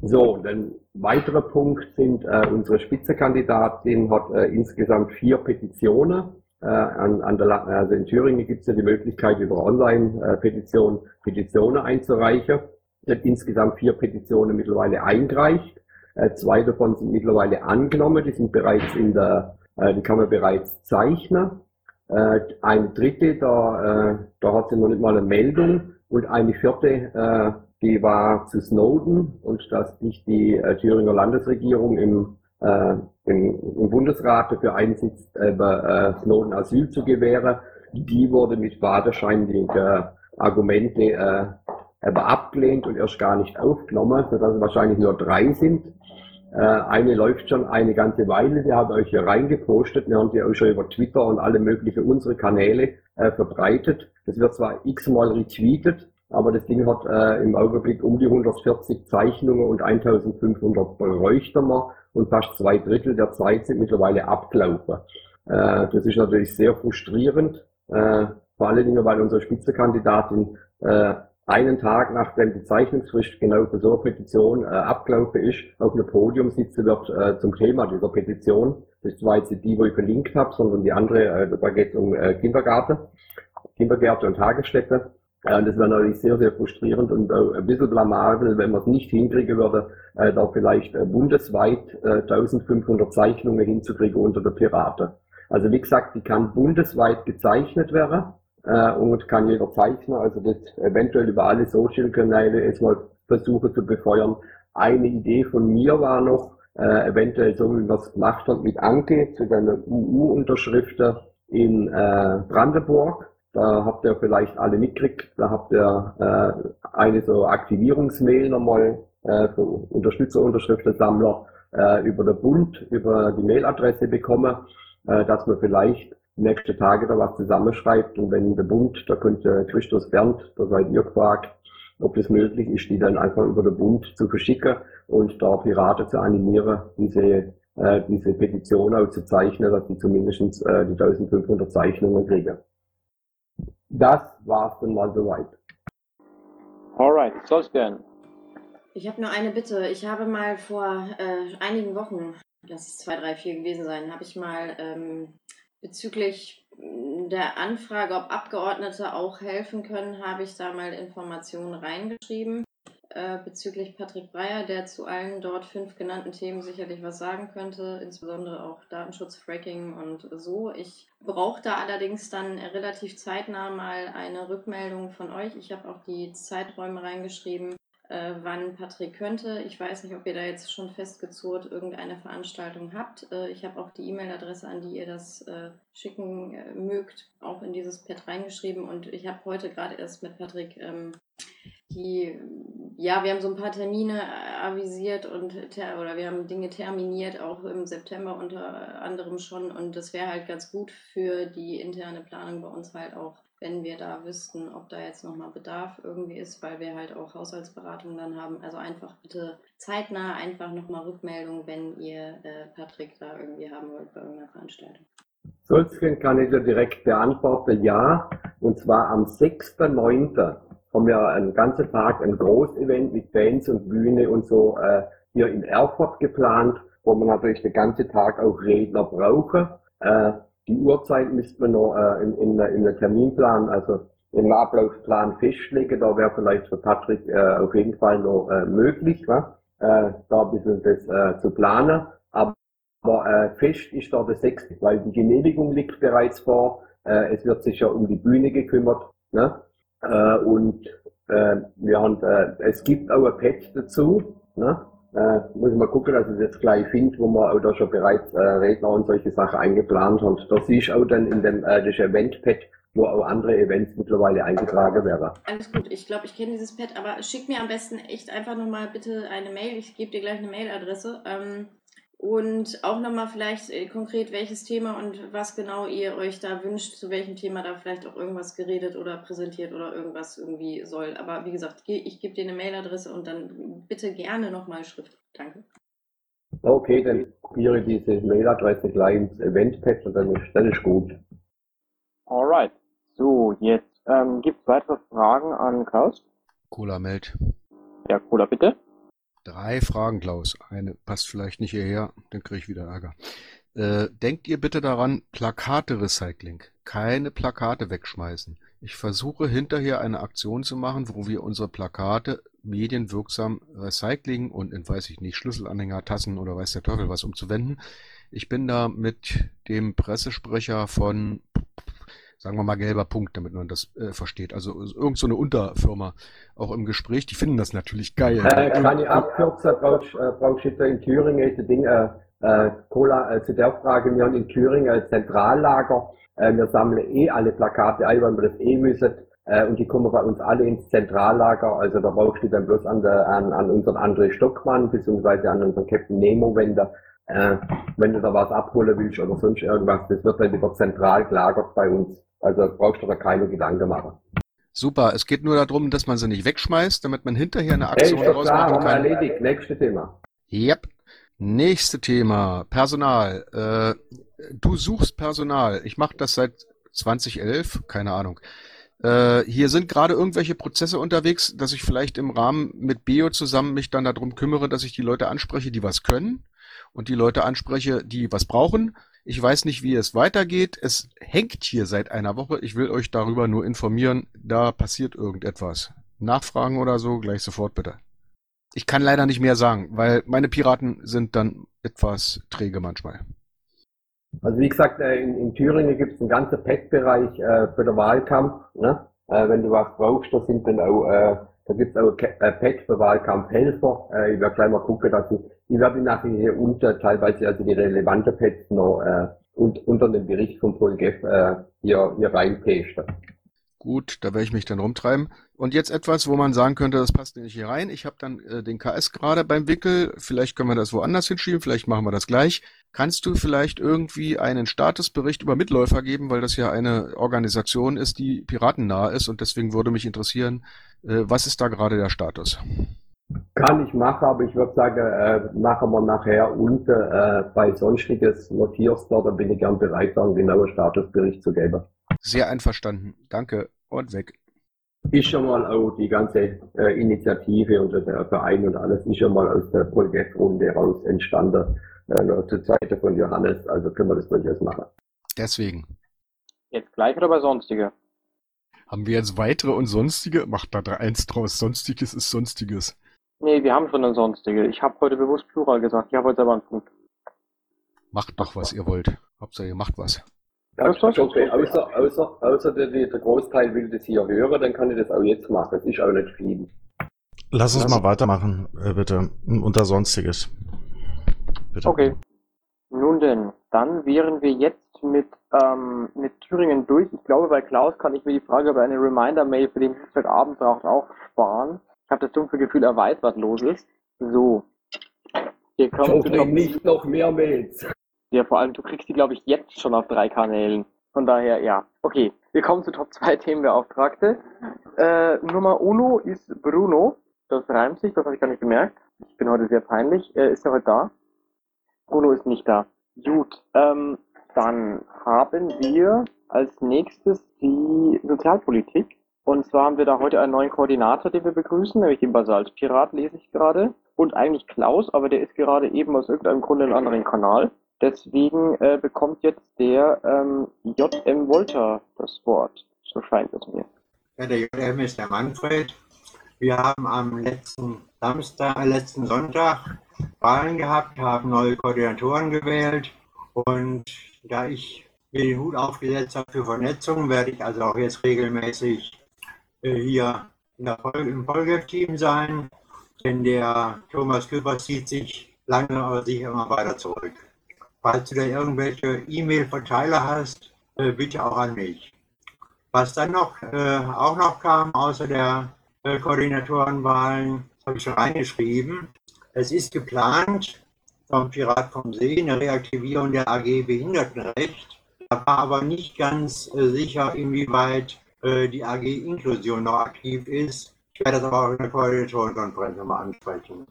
So, ein weiterer Punkt sind äh, unsere Spitzenkandidatin hat äh, insgesamt vier Petitionen Äh, an, an der, also in Thüringen gibt es ja die Möglichkeit, über Online-Petitionen Petitionen einzureichen. Es hat insgesamt vier Petitionen mittlerweile eingereicht. Äh, zwei davon sind mittlerweile angenommen, die sind bereits in der, äh, die kann man bereits zeichnen. Äh, eine dritte, da, äh, da hat sie noch nicht mal eine Meldung. Und eine vierte, äh, die war zu Snowden und dass sich die äh, Thüringer Landesregierung im, äh, im, im Bundesrat dafür einsetzt, äh, äh, Snowden Asyl zu gewähren. Die wurde mit wahrscheinlichen Argumente äh, aber abgelehnt und erst gar nicht aufgenommen, sodass es wahrscheinlich nur drei sind. Äh, eine läuft schon eine ganze Weile, wir haben euch hier reingepostet, wir haben die auch schon über Twitter und alle möglichen unsere Kanäle äh, verbreitet. Das wird zwar x-mal retweetet, aber das Ding hat äh, im Augenblick um die 140 Zeichnungen und 1500 bräuchte und fast zwei Drittel der Zeit sind mittlerweile abgelaufen. Äh, das ist natürlich sehr frustrierend, äh, vor allen Dingen, weil unsere Spitzenkandidatin äh, einen Tag nachdem die Zeichnungsfrist genau für so eine Petition äh, abgelaufen ist, auf einem Podium sitzen wird äh, zum Thema dieser Petition. Das war jetzt die, wo ich verlinkt habe, sondern die andere, äh, da geht es um äh, Kindergarten, Kindergärte und Tagesstätte. Äh, das wäre natürlich sehr, sehr frustrierend und äh, ein bisschen blamabel, wenn man es nicht hinkriegen würde, äh, da vielleicht äh, bundesweit äh, 1500 Zeichnungen hinzukriegen unter der Piraten. Also wie gesagt, die kann bundesweit gezeichnet werden äh, und kann jeder zeichnen, also das eventuell über alle Social-Kanäle jetzt mal versuchen zu befeuern. Eine Idee von mir war noch, äh, eventuell so wie wir es gemacht haben mit Anke zu den UU-Unterschriften in äh, Brandenburg. Da habt ihr vielleicht alle mitgekriegt, da habt ihr äh, eine so Aktivierungsmail nochmal äh, für Unterstützer-Unterschriftensammler äh, über den Bund, über die Mailadresse bekommen, äh, dass man vielleicht nächste Tage da was zusammenschreibt und wenn der Bund, da könnte Christus Bernd, da seid ihr gefragt, ob das möglich ist, die dann einfach über den Bund zu verschicken und da Piraten zu animieren, diese, äh, diese Petition auszuzeichnen, dass die zumindest äh, die 1500 Zeichnungen kriegen. Das war's dann mal soweit. Alright, Solskjaer. Ich habe nur eine Bitte. Ich habe mal vor äh, einigen Wochen, das ist zwei, drei, vier gewesen sein, habe ich mal ähm, Bezüglich der Anfrage, ob Abgeordnete auch helfen können, habe ich da mal Informationen reingeschrieben. Äh, bezüglich Patrick Breyer, der zu allen dort fünf genannten Themen sicherlich was sagen könnte, insbesondere auch Datenschutz, Fracking und so. Ich brauche da allerdings dann relativ zeitnah mal eine Rückmeldung von euch. Ich habe auch die Zeiträume reingeschrieben, äh, wann Patrick könnte. Ich weiß nicht, ob ihr da jetzt schon festgezurrt irgendeine Veranstaltung habt. Äh, ich habe auch die E-Mail-Adresse, an die ihr das äh, schicken äh, mögt, auch in dieses Pad reingeschrieben. Und ich habe heute gerade erst mit Patrick ähm, die, ja, wir haben so ein paar Termine äh, avisiert und oder wir haben Dinge terminiert, auch im September unter anderem schon. Und das wäre halt ganz gut für die interne Planung bei uns halt auch wenn wir da wüssten, ob da jetzt nochmal Bedarf irgendwie ist, weil wir halt auch Haushaltsberatungen dann haben. Also einfach bitte zeitnah einfach nochmal Rückmeldung, wenn ihr äh, Patrick da irgendwie haben wollt bei irgendeiner Veranstaltung. Solzgen kann ich dir direkt beantworten, ja. Und zwar am 6.9. haben wir einen ganzen Tag ein Großevent mit Bands und Bühne und so äh, hier in Erfurt geplant, wo man natürlich den ganzen Tag auch Redner brauchen. Äh, die Uhrzeit müsste man noch äh, in, in, in der Terminplan, also im Ablaufplan festlegen. Da wäre vielleicht für Patrick äh, auf jeden Fall noch äh, möglich, äh, da ein bisschen das äh, zu planen. Aber, aber äh, fest ist da der sechste, weil die Genehmigung liegt bereits vor. Äh, es wird sich ja um die Bühne gekümmert. Ne? Äh, und äh, wir haben, äh, es gibt auch ein Pad dazu. Ne? Äh, muss ich mal gucken, dass ich es jetzt gleich finde, wo man auch da schon bereits äh, Redner und solche Sachen eingeplant hat. Da siehst du auch dann in dem äh, das Event-Pad, wo auch andere Events mittlerweile eingetragen werden. Alles gut, ich glaube, ich kenne dieses Pad, aber schick mir am besten echt einfach nochmal bitte eine Mail. Ich gebe dir gleich eine Mailadresse. Ähm, und auch nochmal vielleicht äh, konkret, welches Thema und was genau ihr euch da wünscht, zu welchem Thema da vielleicht auch irgendwas geredet oder präsentiert oder irgendwas irgendwie soll. Aber wie gesagt, ich gebe dir eine Mailadresse und dann bitte gerne nochmal Schrift. Danke. Okay, dann kopiere ich diese Mailadresse gleich ins Eventpad und dann ist, dann ist gut. Alright. So, jetzt ähm, gibt es weitere Fragen an Klaus? Cola meldet. Ja, Cola bitte. Drei Fragen, Klaus. Eine passt vielleicht nicht hierher, dann kriege ich wieder Ärger. Äh, denkt ihr bitte daran, Plakate-Recycling. Keine Plakate wegschmeißen. Ich versuche hinterher eine Aktion zu machen, wo wir unsere Plakate medienwirksam recyceln und in, weiß ich nicht, Schlüsselanhänger, Tassen oder weiß der Teufel was umzuwenden. Ich bin da mit dem Pressesprecher von, sagen wir mal, gelber Punkt, damit man das äh, versteht. Also irgend so eine Unterfirma auch im Gespräch. Die finden das natürlich geil. Äh, kann ich abkürzen, brauchst äh, brauchst du in Thüringen ist Ding, äh, äh, Cola, äh, zu der Frage, wir haben in Thüringen ein Zentrallager, wir sammeln eh alle Plakate ein, weil wir das eh müssen, und die kommen bei uns alle ins Zentrallager, also da brauchst du dann bloß an, der, an, an unseren André Stockmann, beziehungsweise an unseren Captain Nemo, wenn der, äh, wenn du da was abholen willst oder sonst irgendwas, das wird dann über zentral gelagert bei uns. Also brauchst du da keine Gedanken machen. Super, es geht nur darum, dass man sie nicht wegschmeißt, damit man hinterher eine Hey, Aktion daraus klar, machen haben wir kann. erledigt. Nächstes Thema. Yep. Nächste Thema, Personal. Äh, du suchst Personal. Ich mache das seit 2011, keine Ahnung. Äh, hier sind gerade irgendwelche Prozesse unterwegs, dass ich vielleicht im Rahmen mit Beo zusammen mich dann darum kümmere, dass ich die Leute anspreche, die was können und die Leute anspreche, die was brauchen. Ich weiß nicht, wie es weitergeht. Es hängt hier seit einer Woche. Ich will euch darüber nur informieren. Da passiert irgendetwas. Nachfragen oder so, gleich sofort bitte. Ich kann leider nicht mehr sagen, weil meine Piraten sind dann etwas träge manchmal. Also wie gesagt, äh, in, in Thüringen gibt es einen ganzen Pet-Bereich äh, für den Wahlkampf. Ne? Äh, wenn du was brauchst, da sind dann auch, äh, da gibt es auch äh, für Wahlkampfhelfer. Äh, ich werde gleich mal gucken, dass ich, ich werde nachher hier unter teilweise also die relevante Pets noch äh, und, unter dem Bericht von Paul Geff äh, hier, hier reinpasten. Gut, da werde ich mich dann rumtreiben. Und jetzt etwas, wo man sagen könnte, das passt nicht hier rein. Ich habe dann äh, den KS gerade beim Wickel. Vielleicht können wir das woanders hinschieben, vielleicht machen wir das gleich. Kannst du vielleicht irgendwie einen Statusbericht über Mitläufer geben, weil das ja eine Organisation ist, die piratennah ist und deswegen würde mich interessieren, äh, was ist da gerade der Status? Kann ich machen, aber ich würde sagen, äh, machen wir nachher unten äh, bei Sonstiges notierst du, da bin ich gern bereit, da einen genauen Statusbericht zu geben. Sehr einverstanden. Danke und weg. Ist schon mal auch die ganze äh, Initiative und der Verein und alles ist schon mal aus der Projektrunde raus entstanden, äh, zur Zeit von Johannes, also können wir das durchaus machen. Deswegen. Jetzt gleich oder bei Sonstige? Haben wir jetzt weitere und sonstige? Macht da eins draus. Sonstiges ist sonstiges. Nee, wir haben schon ein Sonstige. Ich habe heute bewusst Plural gesagt. Ich habe heute selber einen Punkt. Macht doch, was ihr wollt. Hauptsache, ihr macht was. Ja, ist okay. Außer, außer, außer der, der Großteil will das hier hören, dann kann ich das auch jetzt machen. Das ist auch nicht viel. Lass uns Lass- mal weitermachen, äh, bitte. Unter Sonstiges. Bitte. Okay. Nun denn, dann wären wir jetzt mit, ähm, mit Thüringen durch. Ich glaube, bei Klaus kann ich mir die Frage über eine Reminder-Mail für den Dienstagabend braucht auch sparen. Ich habe das dumpfe Gefühl, er weiß, was los ist. So. Wir kommen Ich zu nicht noch mehr Mails. Ja, vor allem, du kriegst die, glaube ich, jetzt schon auf drei Kanälen. Von daher, ja. Okay, wir kommen zu Top 2 Themenbeauftragte. Äh, Nummer uno ist Bruno. Das reimt sich, das habe ich gar nicht gemerkt. Ich bin heute sehr peinlich. Äh, ist er heute da? Bruno ist nicht da. Gut, ähm, dann haben wir als nächstes die Sozialpolitik. Und zwar haben wir da heute einen neuen Koordinator, den wir begrüßen, nämlich den Basalspirat, lese ich gerade. Und eigentlich Klaus, aber der ist gerade eben aus irgendeinem Grunde in einem anderen Kanal. Deswegen äh, bekommt jetzt der ähm, JM Wolter das Wort. So scheint es mir. Ja, der JM ist der Manfred. Wir haben am letzten Samstag, äh, letzten Sonntag Wahlen gehabt, haben neue Koordinatoren gewählt und da ich mir den Hut aufgesetzt habe für Vernetzung, werde ich also auch jetzt regelmäßig hier der Folge, im Folgeteam sein, denn der Thomas Küpper zieht sich lange aber sich immer weiter zurück. Falls du da irgendwelche E-Mail-Verteiler hast, äh, bitte auch an mich. Was dann noch, äh, auch noch kam, außer der äh, Koordinatorenwahlen, habe ich schon reingeschrieben. Es ist geplant vom Pirat vom See eine Reaktivierung der AG Behindertenrecht. Da war aber nicht ganz äh, sicher, inwieweit äh, die AG Inklusion noch aktiv ist. Ich werde das aber auch in der Koordinatorenkonferenz nochmal ansprechen.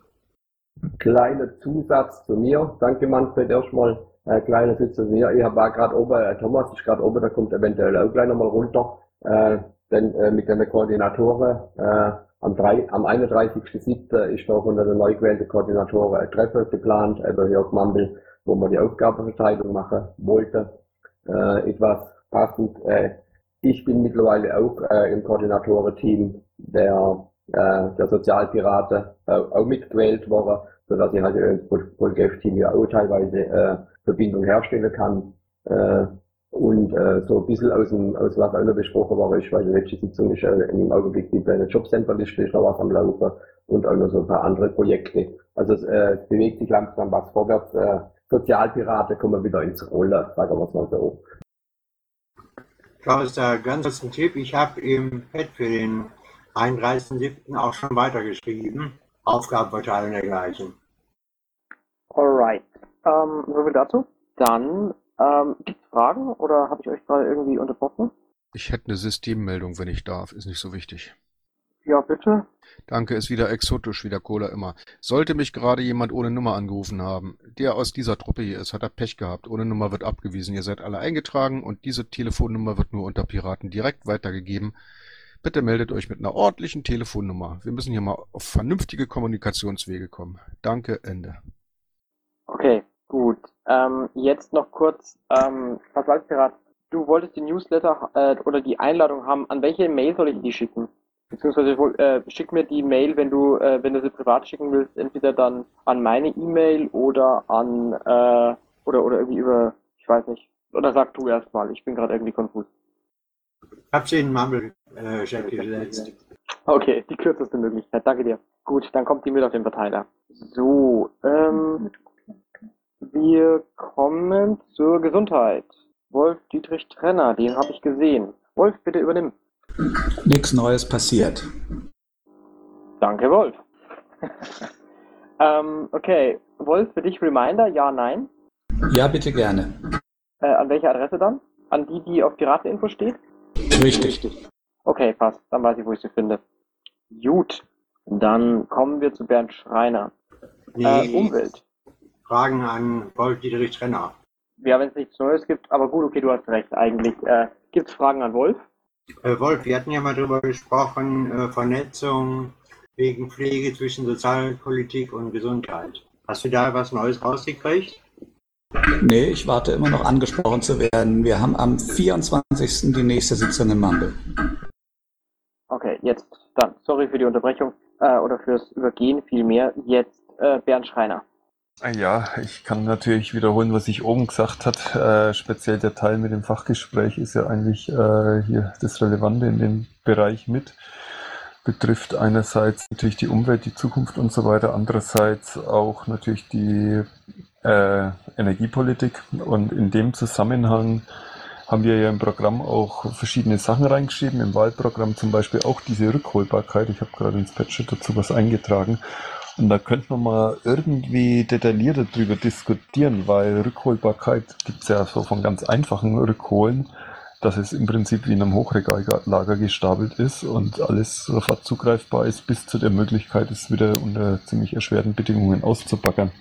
Kleiner Zusatz zu mir. Danke Manfred erstmal. Äh, kleiner Sitz zu mir. Ich war gerade oben, äh, Thomas ist gerade oben, da kommt eventuell auch gleich nochmal runter. Äh, denn äh, mit den Koordinatoren äh, am, am 31.07. ist da von den neu gewählten Koordinatoren ein Treffen geplant, hier auf Mumble, wo man die Aufgabenverteilung machen wollte, äh, etwas passend. Äh, ich bin mittlerweile auch äh, im Koordinatorenteam der, äh, der Sozialpirate äh, auch mitgewählt worden, sodass ich halt ins Polgef-Team ja auch teilweise äh, Verbindung herstellen kann. Äh, und äh, so ein bisschen aus, dem, aus was auch noch besprochen war, ist, weil die letzte Sitzung ist äh, im Augenblick die kleine Jobcenter-Liste ist noch was am Laufen und auch noch so ein paar andere Projekte. Also es, äh, bewegt sich langsam was vorwärts. Äh, Sozialpirate kommen wieder ins Rollen, sagen wir es mal so. Klaus, da ganz kurz ein Tipp. Ich habe im Pad für den 31.07. auch schon weitergeschrieben. Aufgabenverteilung dergleichen. Alright. Ähm, so viel dazu. Dann ähm, gibt es Fragen oder habe ich euch gerade irgendwie unterbrochen? Ich hätte eine Systemmeldung, wenn ich darf. Ist nicht so wichtig. Ja, bitte. Danke, ist wieder exotisch, wie der Cola immer. Sollte mich gerade jemand ohne Nummer angerufen haben, der aus dieser Truppe hier ist, hat er Pech gehabt. Ohne Nummer wird abgewiesen. Ihr seid alle eingetragen und diese Telefonnummer wird nur unter Piraten direkt weitergegeben. Bitte meldet euch mit einer ordentlichen Telefonnummer. Wir müssen hier mal auf vernünftige Kommunikationswege kommen. Danke, Ende. Okay, gut. Ähm, jetzt noch kurz, ähm, Versalzpirat, du wolltest die Newsletter äh, oder die Einladung haben. An welche Mail soll ich die schicken? Beziehungsweise äh, schick mir die Mail, wenn du, äh, wenn du sie privat schicken willst, entweder dann an meine E-Mail oder an äh, oder oder irgendwie über, ich weiß nicht. Oder sag du erstmal, ich bin gerade irgendwie konfus. Hab sie in den Mumble-Chat gesetzt. Okay, die kürzeste Möglichkeit, danke dir. Gut, dann kommt die mit auf den Verteiler. So, ähm, wir kommen zur Gesundheit. Wolf Dietrich Trenner, den habe ich gesehen. Wolf, bitte übernimm. Nichts Neues passiert. Danke, Wolf. ähm, okay, Wolf, für dich Reminder, ja, nein? Ja, bitte gerne. Äh, an welche Adresse dann? An die, die auf Pirateninfo steht? Richtig. Okay, passt. Dann weiß ich, wo ich sie finde. Gut. Dann kommen wir zu Bernd Schreiner. Nee, Äh, Umwelt. Fragen an Wolf Dietrich Trenner. Ja, wenn es nichts Neues gibt, aber gut, okay, du hast recht. Eigentlich äh, gibt es Fragen an Wolf. Äh, Wolf, wir hatten ja mal drüber gesprochen, äh, Vernetzung wegen Pflege zwischen Sozialpolitik und Gesundheit. Hast du da was Neues rausgekriegt? Nee, ich warte immer noch angesprochen zu werden. Wir haben am 24. die nächste Sitzung in Mumble. Okay, jetzt dann. Sorry für die Unterbrechung äh, oder fürs Übergehen vielmehr. Jetzt äh, Bernd Schreiner. Ja, ich kann natürlich wiederholen, was ich oben gesagt hat. Äh, speziell der Teil mit dem Fachgespräch ist ja eigentlich äh, hier das Relevante in dem Bereich mit. Betrifft einerseits natürlich die Umwelt, die Zukunft und so weiter, andererseits auch natürlich die äh, Energiepolitik. Und in dem Zusammenhang haben wir ja im Programm auch verschiedene Sachen reingeschrieben. Im Wahlprogramm zum Beispiel auch diese Rückholbarkeit. Ich habe gerade ins Patchet dazu was eingetragen. Und da könnte man mal irgendwie detaillierter drüber diskutieren, weil Rückholbarkeit gibt es ja so von ganz einfachen Rückholen, dass es im Prinzip wie in einem Hochregallager gestapelt ist und alles sofort zugreifbar ist, bis zu der Möglichkeit, es wieder unter ziemlich erschwerten Bedingungen auszubaggern.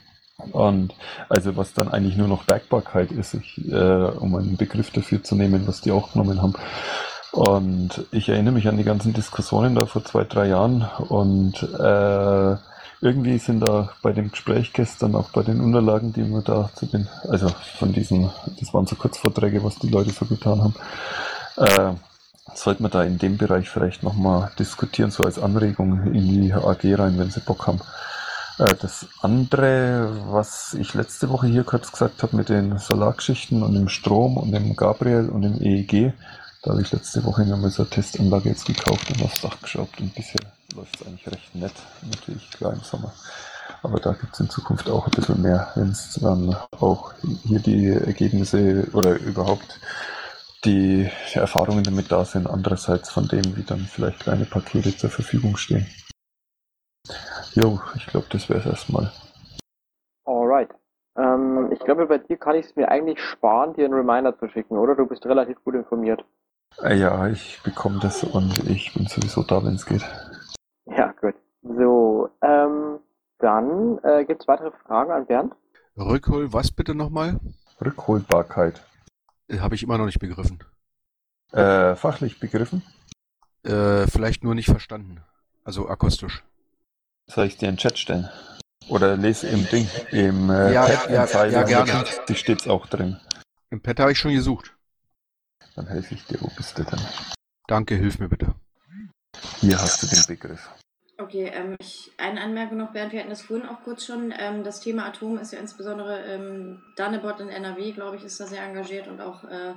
Und also was dann eigentlich nur noch Bergbarkeit ist, ich, äh, um einen Begriff dafür zu nehmen, was die auch genommen haben. Und ich erinnere mich an die ganzen Diskussionen da vor zwei, drei Jahren und äh, irgendwie sind da bei dem Gespräch gestern, auch bei den Unterlagen, die wir da zu den, also von diesen, das waren so Kurzvorträge, was die Leute so getan haben, äh, sollte man da in dem Bereich vielleicht nochmal diskutieren, so als Anregung in die AG rein, wenn sie Bock haben. Äh, Das andere, was ich letzte Woche hier kurz gesagt habe mit den Solargeschichten und dem Strom und dem Gabriel und dem EEG, da habe ich letzte Woche mir mal so eine Testanlage jetzt gekauft und aufs Dach geschraubt und bisher läuft es eigentlich recht nett. Natürlich klar im Sommer. Aber da gibt es in Zukunft auch ein bisschen mehr, wenn es dann auch hier die Ergebnisse oder überhaupt die Erfahrungen damit da sind, andererseits von dem, wie dann vielleicht kleine Pakete zur Verfügung stehen. Jo, ich glaube, das wäre es erstmal. Alright. Ähm, ich glaube, bei dir kann ich es mir eigentlich sparen, dir einen Reminder zu schicken, oder? Du bist relativ gut informiert. Äh, Ja, ich bekomme das und ich bin sowieso da, wenn es geht. Ja, gut. So, ähm, dann äh, gibt es weitere Fragen an Bernd. Rückhol, was bitte nochmal? Rückholbarkeit. Habe ich immer noch nicht begriffen. Äh, fachlich begriffen? Äh, vielleicht nur nicht verstanden. Also akustisch. Soll ich dir in den Chat stellen? Oder lese im Ding, im äh, Ja, Pad ja, ja, gerne. 150 steht's auch drin. Im Pad habe ich schon gesucht. Dann helfe ich dir. Wo bist du denn? Danke, hilf mir bitte. Hier hast du den Begriff. Okay, ähm, ich, eine Anmerkung noch, Bernd, wir hatten das vorhin auch kurz schon. Ähm, das Thema Atom ist ja insbesondere ähm, Danebot in NRW, glaube ich, ist da sehr engagiert und auch äh,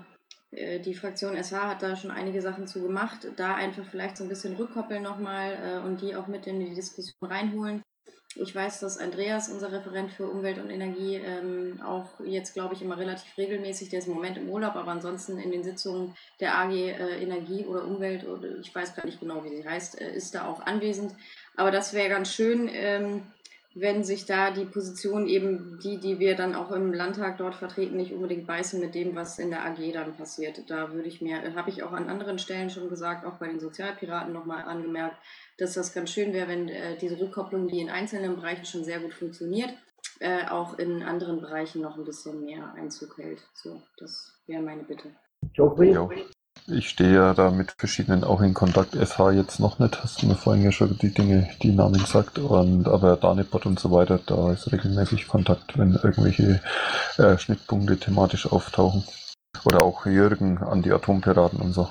äh, die Fraktion SH hat da schon einige Sachen zu gemacht. Da einfach vielleicht so ein bisschen rückkoppeln nochmal äh, und die auch mit in die Diskussion reinholen. Ich weiß, dass Andreas, unser Referent für Umwelt und Energie, ähm, auch jetzt, glaube ich, immer relativ regelmäßig, der ist im Moment im Urlaub, aber ansonsten in den Sitzungen der AG äh, Energie oder Umwelt, oder ich weiß gar nicht genau, wie sie heißt, äh, ist da auch anwesend. Aber das wäre ganz schön, ähm, wenn sich da die Position eben, die, die wir dann auch im Landtag dort vertreten, nicht unbedingt beißen mit dem, was in der AG dann passiert. Da würde ich mir, habe ich auch an anderen Stellen schon gesagt, auch bei den Sozialpiraten nochmal angemerkt, dass das ganz schön wäre, wenn äh, diese Rückkopplung, die in einzelnen Bereichen schon sehr gut funktioniert, äh, auch in anderen Bereichen noch ein bisschen mehr Einzug hält. So, das wäre meine Bitte. Geoffrey? Ich stehe ja da mit verschiedenen auch in Kontakt. SH jetzt noch nicht, hast du mir vorhin ja schon die Dinge, die Namen gesagt. Und aber Danebot und so weiter, da ist regelmäßig Kontakt, wenn irgendwelche äh, Schnittpunkte thematisch auftauchen. Oder auch Jürgen an die Atompiraten und so.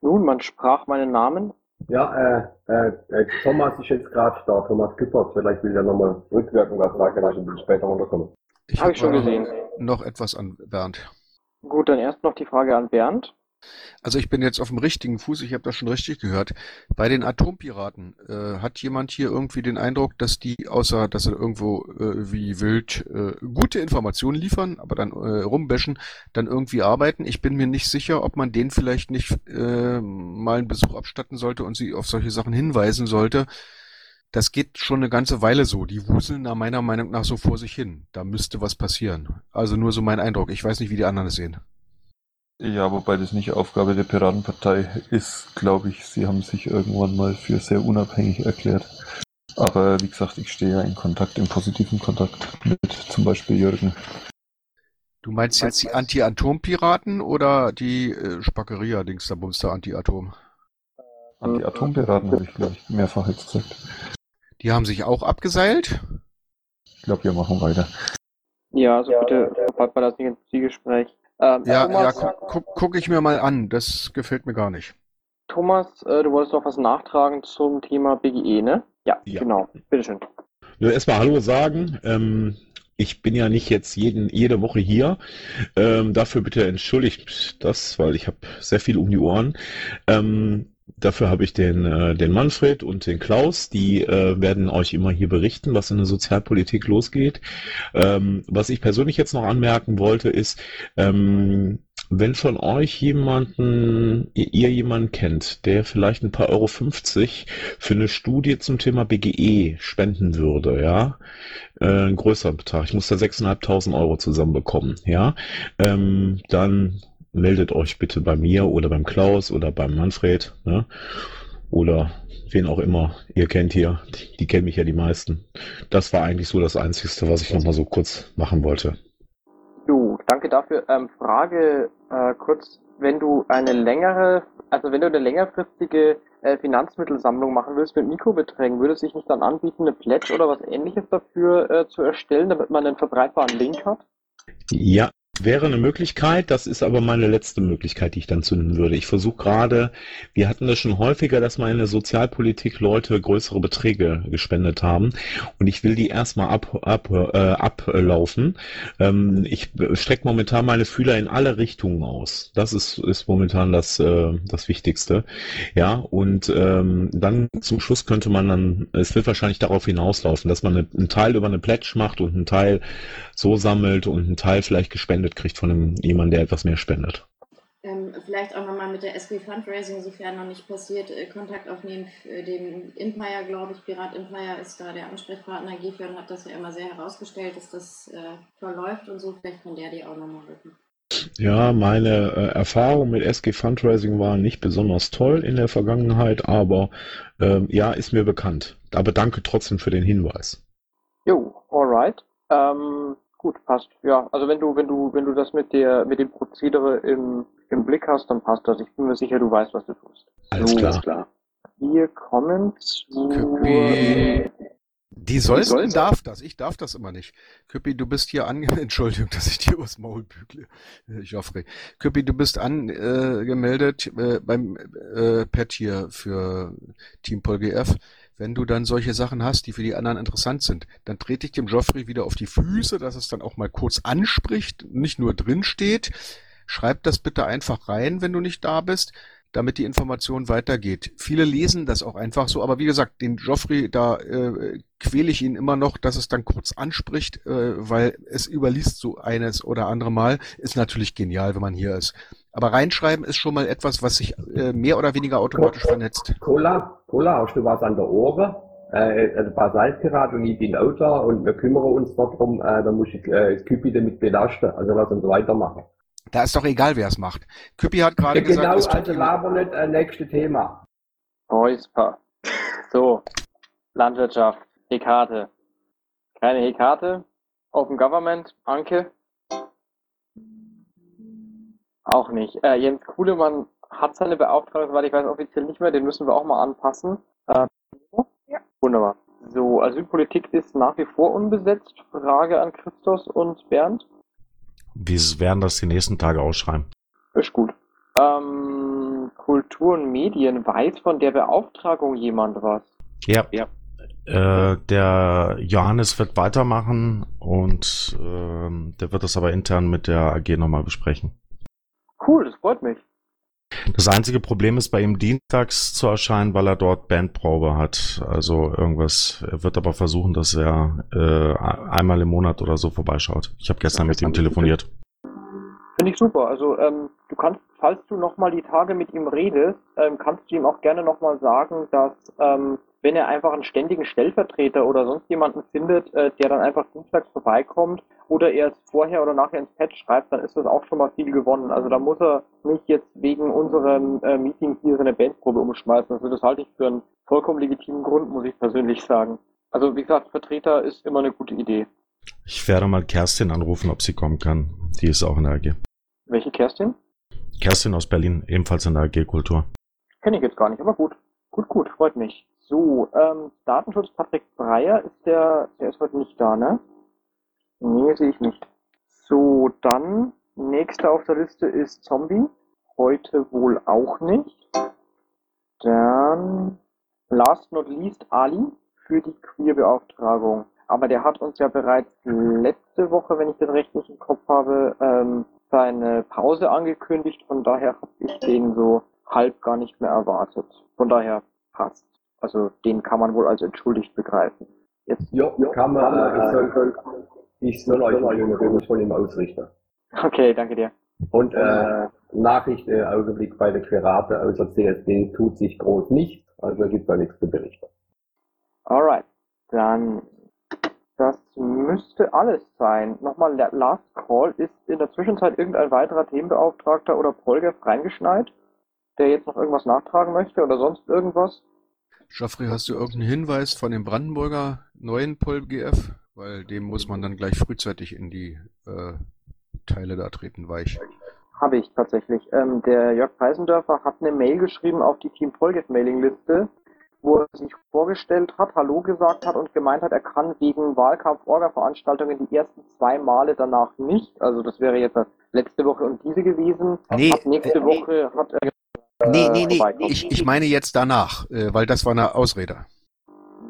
Nun, man sprach meinen Namen. Ja, äh, äh, äh, Thomas ist jetzt gerade da, Thomas Küppers. Vielleicht will er nochmal rückwirken was sagen, ein bisschen später runterkommen. Ich Habe ich schon gesehen. Noch etwas an Bernd. Gut, dann erst noch die Frage an Bernd. Also ich bin jetzt auf dem richtigen Fuß, ich habe das schon richtig gehört. Bei den Atompiraten, äh, hat jemand hier irgendwie den Eindruck, dass die, außer dass sie irgendwo äh, wie wild äh, gute Informationen liefern, aber dann äh, rumbäschen, dann irgendwie arbeiten? Ich bin mir nicht sicher, ob man denen vielleicht nicht äh, mal einen Besuch abstatten sollte und sie auf solche Sachen hinweisen sollte. Das geht schon eine ganze Weile so. Die wuseln da meiner Meinung nach so vor sich hin. Da müsste was passieren. Also nur so mein Eindruck. Ich weiß nicht, wie die anderen es sehen. Ja, wobei das nicht Aufgabe der Piratenpartei ist, glaube ich. Sie haben sich irgendwann mal für sehr unabhängig erklärt. Aber wie gesagt, ich stehe ja in Kontakt, in positiven Kontakt mit zum Beispiel Jürgen. Du meinst jetzt die Anti-Atom-Piraten oder die äh, Spackeria-Dings der Bumster Anti-Atom? An die Atompiraten habe ich, glaube ich, mehrfach jetzt gesagt. Die haben sich auch abgeseilt? Ich glaube, wir machen weiter. Ja, also bitte verfolgt mal das nicht ins Zielgespräch. Ähm, Ja, ja, Thomas, guck, guck, guck ich mir mal an. Das gefällt mir gar nicht. Thomas äh, du wolltest noch was nachtragen zum Thema BGE, ne? Ja, Ja. genau. Bitteschön. Nur erstmal Hallo sagen. Ähm, ich bin ja nicht jetzt jeden, jede Woche hier. Ähm, dafür bitte entschuldigt das, weil ich habe sehr viel um die Ohren. Ähm, dafür habe ich den, äh, den Manfred und den Klaus, die äh, werden euch immer hier berichten, was in der Sozialpolitik losgeht. Ähm, was ich persönlich jetzt noch anmerken wollte, ist, ähm, wenn von euch jemanden, ihr jemanden kennt, der vielleicht ein paar Euro 50 für eine Studie zum Thema BGE spenden würde, ja, äh, ein größerer Betrag, ich muss da 6.500 Euro zusammenbekommen, ja, ähm, dann meldet euch bitte bei mir oder beim Klaus oder beim Manfred, ne, oder wen auch immer ihr kennt hier, die, die kennen mich ja die meisten. Das war eigentlich so das Einzige, was ich nochmal so kurz machen wollte. Jo, danke dafür. Ähm, Frage äh, kurz, wenn du eine längere, also wenn du eine längerfristige äh, Finanzmittelsammlung machen willst mit Mikrobeträgen, würde es sich nicht dann anbieten, eine Pledge oder was ähnliches dafür äh, zu erstellen, damit man einen verbreitbaren Link hat? Ja, wäre eine Möglichkeit. Das ist aber meine letzte Möglichkeit, die ich dann zünden würde. Ich versuche gerade, wir hatten das schon häufiger, dass mal in der Sozialpolitik Leute größere Beträge gespendet haben. Und ich will die erstmal ab, ab, äh, ablaufen. Ähm, ich strecke momentan meine Fühler in alle Richtungen aus. Das ist, ist momentan das, äh, das Wichtigste. Ja, und ähm, dann zum Schluss könnte man dann, es wird wahrscheinlich darauf hinauslaufen, dass man eine, einen Teil über eine Pledge macht und einen Teil so sammelt und einen Teil vielleicht gespendet kriegt von einem, jemandem, der etwas mehr spendet. Ähm, vielleicht auch nochmal mit der SB Fundraising, sofern noch nicht passiert, äh, Kontakt aufnehmen. Äh, dem Empire, glaube ich, Pirat Empire ist da der Ansprechpartner. Gefion hat das ja immer sehr herausgestellt, dass das äh, verläuft und so. Vielleicht kann der die auch nochmal rücken. Ja, meine äh, Erfahrung mit SG Fundraising war nicht besonders toll in der Vergangenheit, aber ähm, ja, ist mir bekannt. Aber danke trotzdem für den Hinweis. Jo, alright. Ähm, gut, passt. Ja, also wenn du, wenn du, wenn du das mit der, mit dem Prozedere im, im Blick hast, dann passt das. Ich bin mir sicher, du weißt, was du tust. Alles So, klar. klar. Wir kommen zu Köpi. Die sollten darf das, ich darf das immer nicht. Küppi, du bist hier ange... Entschuldigung, dass ich dir aus Maul bügle. Äh, Joffrey. Küppi, du bist angemeldet äh, beim äh, Pet hier für Team PolGF. Wenn du dann solche Sachen hast, die für die anderen interessant sind, dann trete ich dem Joffrey wieder auf die Füße, dass es dann auch mal kurz anspricht, nicht nur drin steht. Schreib das bitte einfach rein, wenn du nicht da bist damit die Information weitergeht. Viele lesen das auch einfach so, aber wie gesagt, den Joffrey, da äh, quäle ich ihn immer noch, dass es dann kurz anspricht, äh, weil es überliest so eines oder andere Mal. Ist natürlich genial, wenn man hier ist. Aber reinschreiben ist schon mal etwas, was sich äh, mehr oder weniger automatisch vernetzt. Cola, Cola, hast du was an der Ohren? Äh, also Basaltpirat und ich bin auch da und wir kümmern uns darum, äh, da muss ich äh, das Küpi damit belasten, also lass uns weitermachen. Da ist doch egal, wer es macht. Küppi hat gerade Ja, gesagt, genau, also laber nicht, äh, nächste Thema. Räusper. So, Landwirtschaft, Hekate. Keine Hekate. Open Government, Anke. Auch nicht. Äh, Jens Kuhlemann hat seine Beauftragung, soweit ich weiß, offiziell nicht mehr. Den müssen wir auch mal anpassen. Äh, ja. Wunderbar. So, Asylpolitik ist nach wie vor unbesetzt. Frage an Christos und Bernd. Wir werden das die nächsten Tage ausschreiben. Ist gut. Ähm, Kultur und Medien, weiß von der Beauftragung jemand was? Ja. Äh, der Johannes wird weitermachen und ähm, der wird das aber intern mit der AG nochmal besprechen. Cool, das freut mich. Das einzige Problem ist bei ihm dienstags zu erscheinen, weil er dort Bandprobe hat. Also irgendwas. Er wird aber versuchen, dass er äh, einmal im Monat oder so vorbeischaut. Ich habe gestern mit ihm telefoniert. Finde ich super. Also ähm, du kannst, falls du nochmal die Tage mit ihm redest, ähm, kannst du ihm auch gerne nochmal sagen, dass ähm, wenn er einfach einen ständigen Stellvertreter oder sonst jemanden findet, äh, der dann einfach dienstags vorbeikommt oder er es vorher oder nachher ins Pad schreibt, dann ist das auch schon mal viel gewonnen. Also da muss er nicht jetzt wegen unserem äh, Meeting hier seine Bandprobe umschmeißen. Also das halte ich für einen vollkommen legitimen Grund, muss ich persönlich sagen. Also wie gesagt, Vertreter ist immer eine gute Idee. Ich werde mal Kerstin anrufen, ob sie kommen kann. Die ist auch in der AG. Welche Kerstin? Kerstin aus Berlin, ebenfalls in der AG Kultur. Kenne ich jetzt gar nicht, aber gut. Gut, gut, freut mich. So, ähm, Datenschutz Patrick Breyer ist der, der ist heute nicht da, ne? Nee, sehe ich nicht. So, dann, nächster auf der Liste ist Zombie. Heute wohl auch nicht. Dann, last not least, Ali für die Queerbeauftragung. Aber der hat uns ja bereits letzte Woche, wenn ich das richtig im Kopf habe, ähm, seine Pause angekündigt. Von daher habe ich den so halb gar nicht mehr erwartet. Von daher passt. Also den kann man wohl als entschuldigt begreifen. Jetzt Ja, kann man, äh, ich soll, ich soll euch schönen Gruß von ihm ausrichten. Okay, danke dir. Und äh, Nachricht äh, Augenblick bei der Querate außer CSD tut sich groß nichts, also gibt da nichts zu berichten. Alright, dann das müsste alles sein. Nochmal la- Last Call. Ist in der Zwischenzeit irgendein weiterer Themenbeauftragter oder Polgef reingeschneit, der jetzt noch irgendwas nachtragen möchte oder sonst irgendwas? Joffrey, hast du irgendeinen Hinweis von dem Brandenburger neuen PolGF? Weil dem muss man dann gleich frühzeitig in die äh, Teile da treten, weich. Habe ich tatsächlich. Ähm, der Jörg Peisendörfer hat eine Mail geschrieben auf die Team Polgef Mailingliste, wo er sich vorgestellt hat, Hallo gesagt hat und gemeint hat, er kann wegen Wahlkampf-Orga-Veranstaltungen die ersten zwei Male danach nicht. Also das wäre jetzt letzte Woche und diese gewesen. Nee, Ab nächste äh, Woche hat er Nee, äh, nee, nee. vorbeikommen. Ich, ich meine jetzt danach, äh, weil das war eine Ausrede.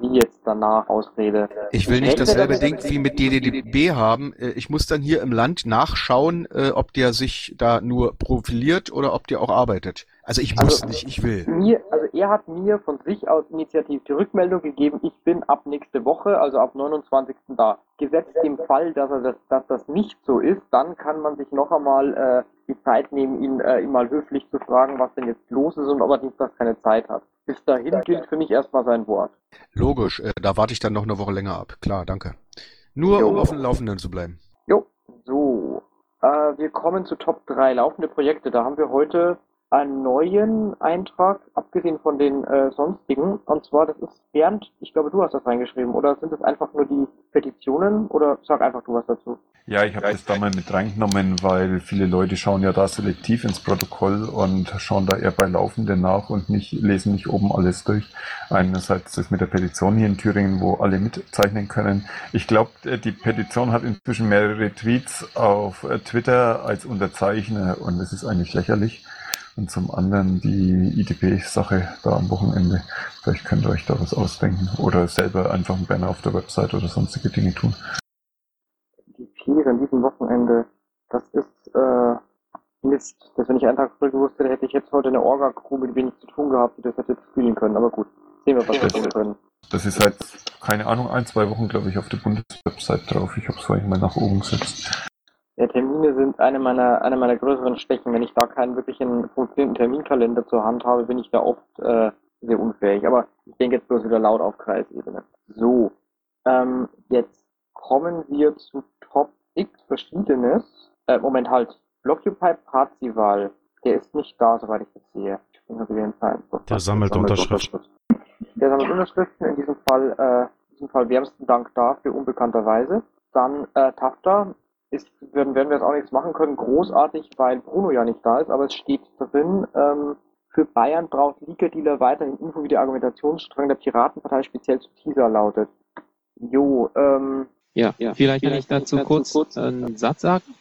Wie jetzt danach Ausrede. Ich will nicht dasselbe Ding wie mit DDDB haben. Äh, Ich muss dann hier im Land nachschauen, ob der sich da nur profiliert oder ob der auch arbeitet. Also ich muss Also, nicht, ich will. Mir, er hat mir von sich aus initiativ die Rückmeldung gegeben, ich bin ab nächste Woche, also ab 29. da. Gesetzt im Fall, dass, er das, dass das nicht so ist, dann kann man sich noch einmal äh, die Zeit nehmen, ihn, äh, ihn mal höflich zu fragen, was denn jetzt los ist und ob er Dienstag keine Zeit hat. Bis dahin gilt für mich erstmal sein Wort. Logisch, äh, da warte ich dann noch eine Woche länger ab. Klar, danke. Nur Jo. um auf dem Laufenden zu bleiben. Jo, so. Äh, wir kommen zu Top 3 laufende Projekte. Da haben wir heute einen neuen Eintrag, abgesehen von den äh, sonstigen. Und zwar, das ist Bernd, ich glaube, du hast das reingeschrieben. Oder sind das einfach nur die Petitionen? Oder sag einfach du was dazu. Ja, ich habe das da mal mit reingenommen, weil viele Leute schauen ja da selektiv ins Protokoll und schauen da eher bei Laufenden nach und nicht lesen nicht oben alles durch. Einerseits das mit der Petition hier in Thüringen, wo alle mitzeichnen können. Ich glaube, die Petition hat inzwischen mehrere Tweets auf äh, Twitter als Unterzeichner und es ist eigentlich lächerlich. Und zum anderen die IDP-Sache da am Wochenende. Vielleicht könnt ihr euch da was ausdenken oder selber einfach einen Banner auf der Website oder sonstige Dinge tun. Die Tiere an diesem Wochenende, das ist äh, Mist. Das, wenn ich einen Tag früher gewusst hätte, hätte ich jetzt heute eine Orga-Crew mit wenig zu tun gehabt, die das hätte spielen können. Aber gut, sehen wir, was wir tun können. Das ist halt, keine Ahnung, ein, zwei Wochen, glaube ich, auf der Bundeswebsite drauf. Ich habe es vorhin mal nach oben gesetzt. Ja, Termine sind eine meiner, eine meiner größeren Schwächen. Wenn ich da keinen wirklichen funktionierenden Terminkalender zur Hand habe, bin ich da oft äh, sehr unfähig. Aber ich denke jetzt bloß wieder laut auf Kreisebene. So, ähm, jetzt kommen wir zu Top X Verschiedenes. Äh, Moment halt. Blockupy Parzival, der ist nicht da, soweit ich das sehe. Ich bin wieder in Zeit. Der sammelt Unterschriften. Der sammelt Unterschriften, in diesem Fall, äh, in diesem Fall wärmsten Dank dafür, unbekannterweise. Dann äh, Tafta, ist, werden, werden wir jetzt auch nichts machen können, großartig, weil Bruno ja nicht da ist, aber es steht drin, ähm, für Bayern braucht Liga-Dealer weiterhin Info, wie der Argumentationsstrang der Piratenpartei speziell zu Teaser lautet. Jo, ähm. Ja, ja. vielleicht kann ich dazu kurz, kurz einen Satz sagen.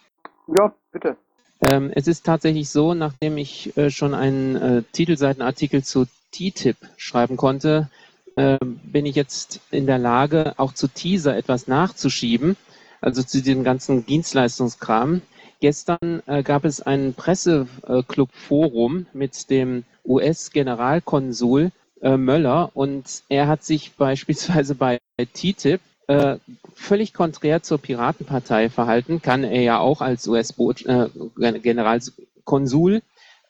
Ja, bitte. Ähm, es ist tatsächlich so, nachdem ich äh, schon einen äh, Titelseitenartikel zu TTIP schreiben konnte, äh, bin ich jetzt in der Lage, auch zu Teaser etwas nachzuschieben also zu diesem ganzen Dienstleistungskram. Gestern äh, gab es ein Presseclub-Forum mit dem US-Generalkonsul äh, Möller und er hat sich beispielsweise bei TTIP äh, völlig konträr zur Piratenpartei verhalten, kann er ja auch als US-Generalkonsul.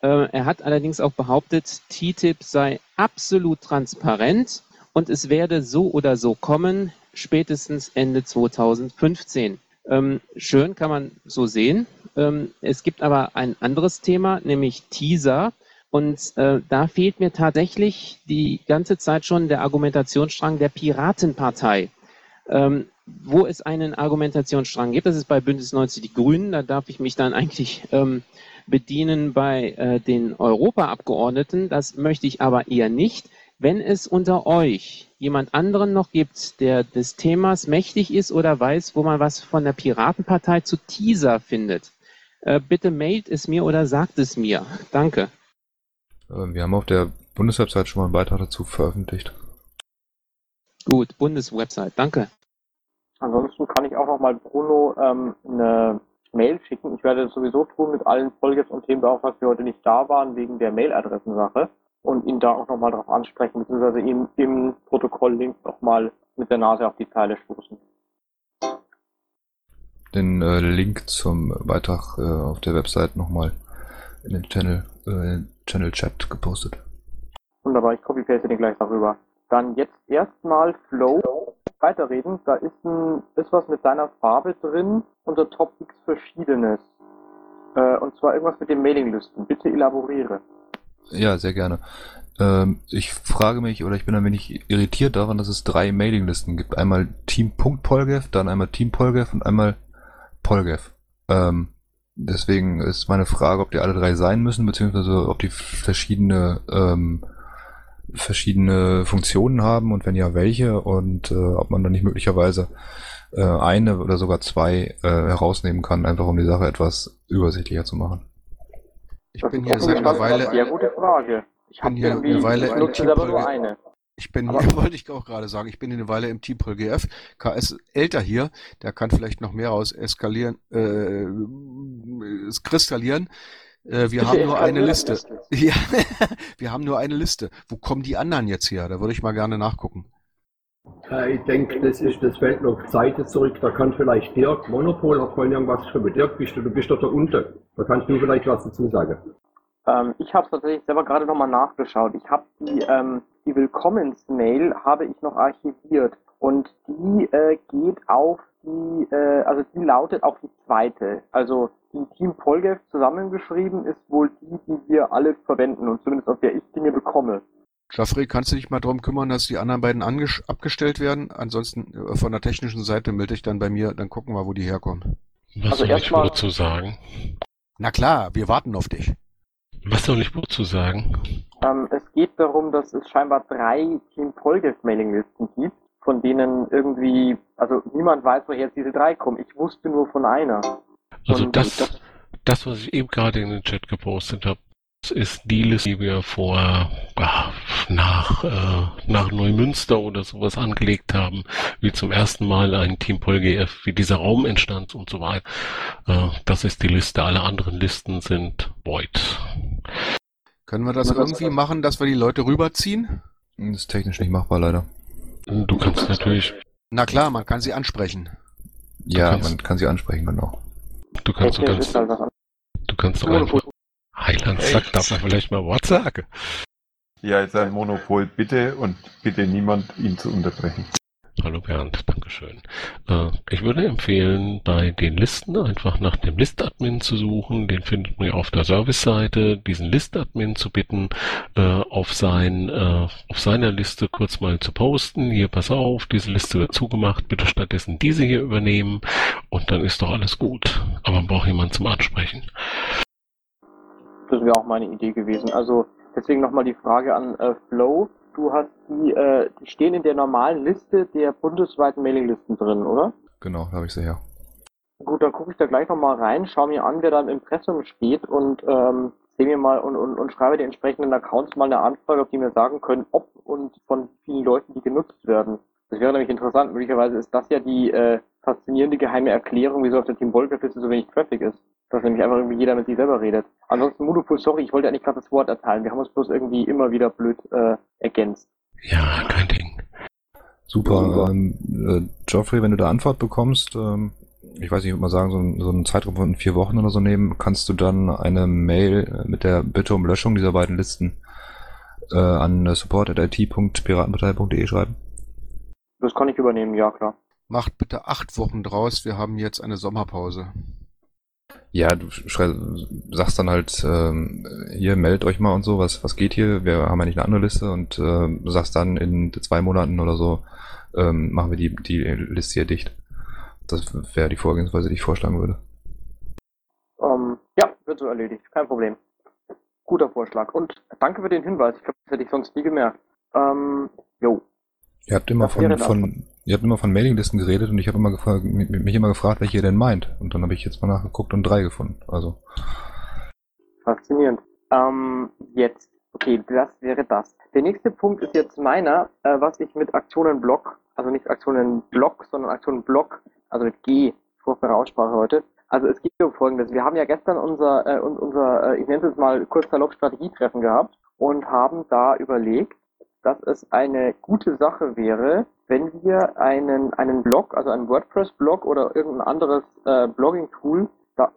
Äh, er hat allerdings auch behauptet, TTIP sei absolut transparent und es werde so oder so kommen spätestens Ende 2015. Ähm, schön kann man so sehen. Ähm, es gibt aber ein anderes Thema, nämlich Teaser. Und äh, da fehlt mir tatsächlich die ganze Zeit schon der Argumentationsstrang der Piratenpartei. Ähm, wo es einen Argumentationsstrang gibt, das ist bei Bündnis 90 die Grünen, da darf ich mich dann eigentlich ähm, bedienen bei äh, den Europaabgeordneten. Das möchte ich aber eher nicht. Wenn es unter euch jemand anderen noch gibt, der des Themas mächtig ist oder weiß, wo man was von der Piratenpartei zu Teaser findet, äh, bitte mailt es mir oder sagt es mir. Danke. Äh, wir haben auf der Bundeswebsite schon mal einen Beitrag dazu veröffentlicht. Gut, Bundeswebsite, danke. Ansonsten kann ich auch noch mal Bruno ähm, eine Mail schicken. Ich werde das sowieso tun mit allen Folgen und Themen, auch was wir heute nicht da waren, wegen der Mailadressensache und ihn da auch nochmal darauf ansprechen, beziehungsweise ihm im Protokoll-Link nochmal mit der Nase auf die Zeile stoßen. Den äh, Link zum Beitrag äh, auf der Website nochmal in den Channel, äh, Channel Chat gepostet. Wunderbar, ich copy-paste den gleich darüber. Dann jetzt erstmal Flow. Weiterreden, da ist ein, ist was mit deiner Farbe drin unter Top X Verschiedenes. Äh, und zwar irgendwas mit den Mailinglisten. Bitte elaboriere. Ja, sehr gerne. Ähm, ich frage mich oder ich bin ein wenig irritiert daran, dass es drei Mailinglisten gibt. Einmal Team.polgev, dann einmal Team Polgev und einmal Polgev. Ähm, deswegen ist meine Frage, ob die alle drei sein müssen, beziehungsweise ob die verschiedene ähm, verschiedene Funktionen haben und wenn ja, welche und äh, ob man dann nicht möglicherweise äh, eine oder sogar zwei äh, herausnehmen kann, einfach um die Sache etwas übersichtlicher zu machen. Ich bin hier seit einer Weile. Sehr gute Frage. Ich bin hier eine Weile im Team Ich bin hier, wollte ich auch gerade sagen, ich bin eine Weile im Team GF. KS älter hier, der kann vielleicht noch mehr aus eskalieren, äh, kristallieren. Äh, wir haben nur eine Liste. Ja, wir haben nur eine Liste. Wo kommen die anderen jetzt her? Da würde ich mal gerne nachgucken. Äh, ich denke, das ist, das fällt noch Seite zurück. Da kann vielleicht Dirk, Monopol hat vorhin irgendwas geschrieben. Dirk, bist du, du bist doch da unten. Da kannst du vielleicht was dazu sagen. Ähm, ich habe es tatsächlich selber gerade nochmal nachgeschaut. Ich habe die, ähm, die Willkommensmail habe ich noch archiviert. Und die äh, geht auf die, äh, also die lautet auf die zweite. Also die Team Polgef zusammengeschrieben ist wohl die, die wir alle verwenden und zumindest auf der ich Dinge bekomme. Jeffrey, kannst du dich mal darum kümmern, dass die anderen beiden abgestellt werden? Ansonsten äh, von der technischen Seite melde ich dann bei mir, dann gucken wir, wo die herkommen. Was also soll ich wozu sagen? Na klar, wir warten auf dich. Was soll ich wozu sagen? Ähm, es geht darum, dass es scheinbar drei Team Polgef Mailinglisten gibt, von denen irgendwie, also niemand weiß, woher jetzt diese drei kommen. Ich wusste nur von einer. Also das, das, das, was ich eben gerade in den Chat gepostet habe, ist die Liste, die wir vor ach, nach, äh, nach Neumünster oder sowas angelegt haben, wie zum ersten Mal ein Team PolGF, wie dieser Raum entstand und so weiter. Äh, das ist die Liste. Alle anderen Listen sind void. Können wir das irgendwie machen, dass wir die Leute rüberziehen? Das ist technisch nicht machbar, leider. Du kannst natürlich. Na klar, man kann sie ansprechen. Ja, kannst, man kann sie ansprechen, genau. Du kannst, okay, du kannst, du kannst doch einfach Heiland sagt, darf man vielleicht mal Wort sagen? Ja, ist ein Monopol, bitte und bitte niemand, ihn zu unterbrechen. Hallo Bernd, Dankeschön. Äh, ich würde empfehlen, bei den Listen einfach nach dem Listadmin zu suchen. Den findet man auf der Service-Seite. Diesen Listadmin zu bitten, äh, auf, sein, äh, auf seiner Liste kurz mal zu posten. Hier, pass auf, diese Liste wird zugemacht. Bitte stattdessen diese hier übernehmen. Und dann ist doch alles gut. Aber man braucht jemanden zum Ansprechen. Das wäre auch meine Idee gewesen. Also deswegen nochmal die Frage an äh, Flow. Du hast die, äh, die stehen in der normalen Liste der bundesweiten Mailinglisten drin, oder? Genau, da habe ich sie her. Gut, dann gucke ich da gleich nochmal rein, schaue mir an, wer da im Impressum steht und ähm, sehe mir mal und, und, und schreibe den entsprechenden Accounts mal eine Anfrage, ob die mir sagen können, ob und von vielen Leuten die genutzt werden. Das wäre nämlich interessant. Möglicherweise ist das ja die äh, faszinierende geheime Erklärung, wieso auf der Team Volker so wenig Traffic ist. Dass nämlich einfach irgendwie jeder mit sich selber redet. Ansonsten, Monopol, sorry, ich wollte eigentlich gerade das Wort erteilen. Wir haben uns bloß irgendwie immer wieder blöd äh, ergänzt. Ja, kein Ding. Super. Ähm, äh, Geoffrey, wenn du da Antwort bekommst, ähm, ich weiß nicht, ich würde mal sagen, so, ein, so einen Zeitraum von vier Wochen oder so nehmen, kannst du dann eine Mail mit der Bitte um Löschung dieser beiden Listen äh, an support.it.piratenpartei.de schreiben? Das kann ich übernehmen, ja klar. Macht bitte acht Wochen draus, wir haben jetzt eine Sommerpause. Ja, du sagst dann halt, ähm, hier, meldet euch mal und so, was, was geht hier? Wir haben ja nicht eine andere Liste und äh, sagst dann in zwei Monaten oder so, ähm, machen wir die, die Liste hier dicht. Das wäre die Vorgehensweise, die ich vorschlagen würde. Um, ähm, ja, wird so erledigt, kein Problem. Guter Vorschlag. Und danke für den Hinweis. Ich glaube, das hätte ich sonst nie gemerkt. Ähm, jo. Ihr habt immer von, von, ihr habt immer von Mailinglisten geredet und ich habe immer mich immer gefragt, welche ihr denn meint. Und dann habe ich jetzt mal nachgeguckt und drei gefunden. Also. Faszinierend. Ähm, jetzt, okay, das wäre das. Der nächste Punkt ist jetzt meiner, äh, was ich mit Aktionen Block, also nicht Aktionen Block, sondern Aktionen Block, also mit G, furchtbare Aussprache heute. Also es geht um Folgendes. Wir haben ja gestern unser, äh, unser äh, ich nenne es jetzt mal kurz salopp Strategietreffen gehabt und haben da überlegt, dass es eine gute Sache wäre, wenn wir einen, einen Blog, also einen WordPress-Blog oder irgendein anderes äh, Blogging-Tool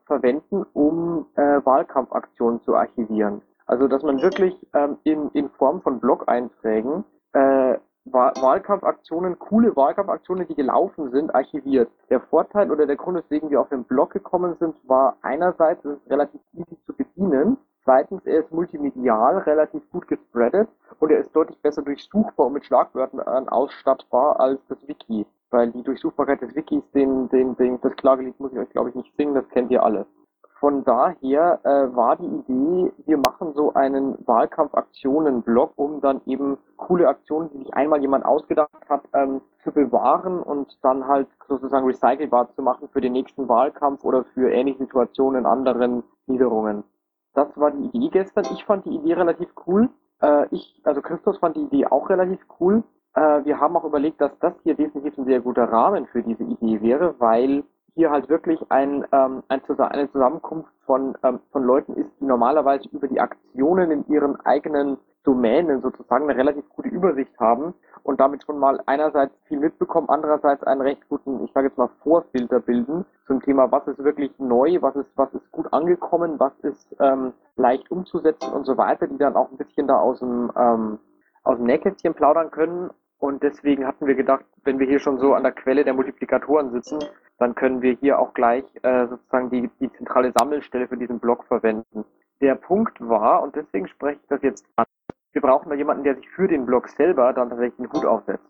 verwenden, um äh, Wahlkampfaktionen zu archivieren. Also dass man wirklich ähm, in, in Form von Blog-Einträgen äh, Wahlkampfaktionen, coole Wahlkampfaktionen, die gelaufen sind, archiviert. Der Vorteil oder der Grund, weswegen wir auf den Blog gekommen sind, war einerseits, es ist relativ easy zu bedienen Zweitens, er ist multimedial relativ gut gespreadet und er ist deutlich besser durchsuchbar und mit Schlagwörtern ausstattbar als das Wiki. Weil die Durchsuchbarkeit des Wikis, den, den, den, das Klagelied muss ich euch glaube ich nicht singen, das kennt ihr alle. Von daher äh, war die Idee, wir machen so einen Wahlkampfaktionen-Blog, um dann eben coole Aktionen, die sich einmal jemand ausgedacht hat, ähm, zu bewahren und dann halt sozusagen recycelbar zu machen für den nächsten Wahlkampf oder für ähnliche Situationen in anderen Niederungen. Das war die Idee gestern. Ich fand die Idee relativ cool. Äh, ich, also Christus fand die Idee auch relativ cool. Äh, wir haben auch überlegt, dass das hier definitiv ein sehr guter Rahmen für diese Idee wäre, weil hier halt wirklich ein, ähm, ein, eine Zusammenkunft von, ähm, von Leuten ist, die normalerweise über die Aktionen in ihren eigenen Domänen sozusagen eine relativ gute Übersicht haben und damit schon mal einerseits viel mitbekommen, andererseits einen recht guten, ich sage jetzt mal, Vorfilter bilden zum Thema, was ist wirklich neu, was ist, was ist gut angekommen, was ist ähm, leicht umzusetzen und so weiter, die dann auch ein bisschen da aus dem, ähm, aus dem Nähkästchen plaudern können. Und deswegen hatten wir gedacht, wenn wir hier schon so an der Quelle der Multiplikatoren sitzen, dann können wir hier auch gleich äh, sozusagen die, die zentrale Sammelstelle für diesen Blog verwenden. Der Punkt war, und deswegen spreche ich das jetzt an, wir brauchen da jemanden, der sich für den Blog selber dann tatsächlich einen Hut aufsetzt.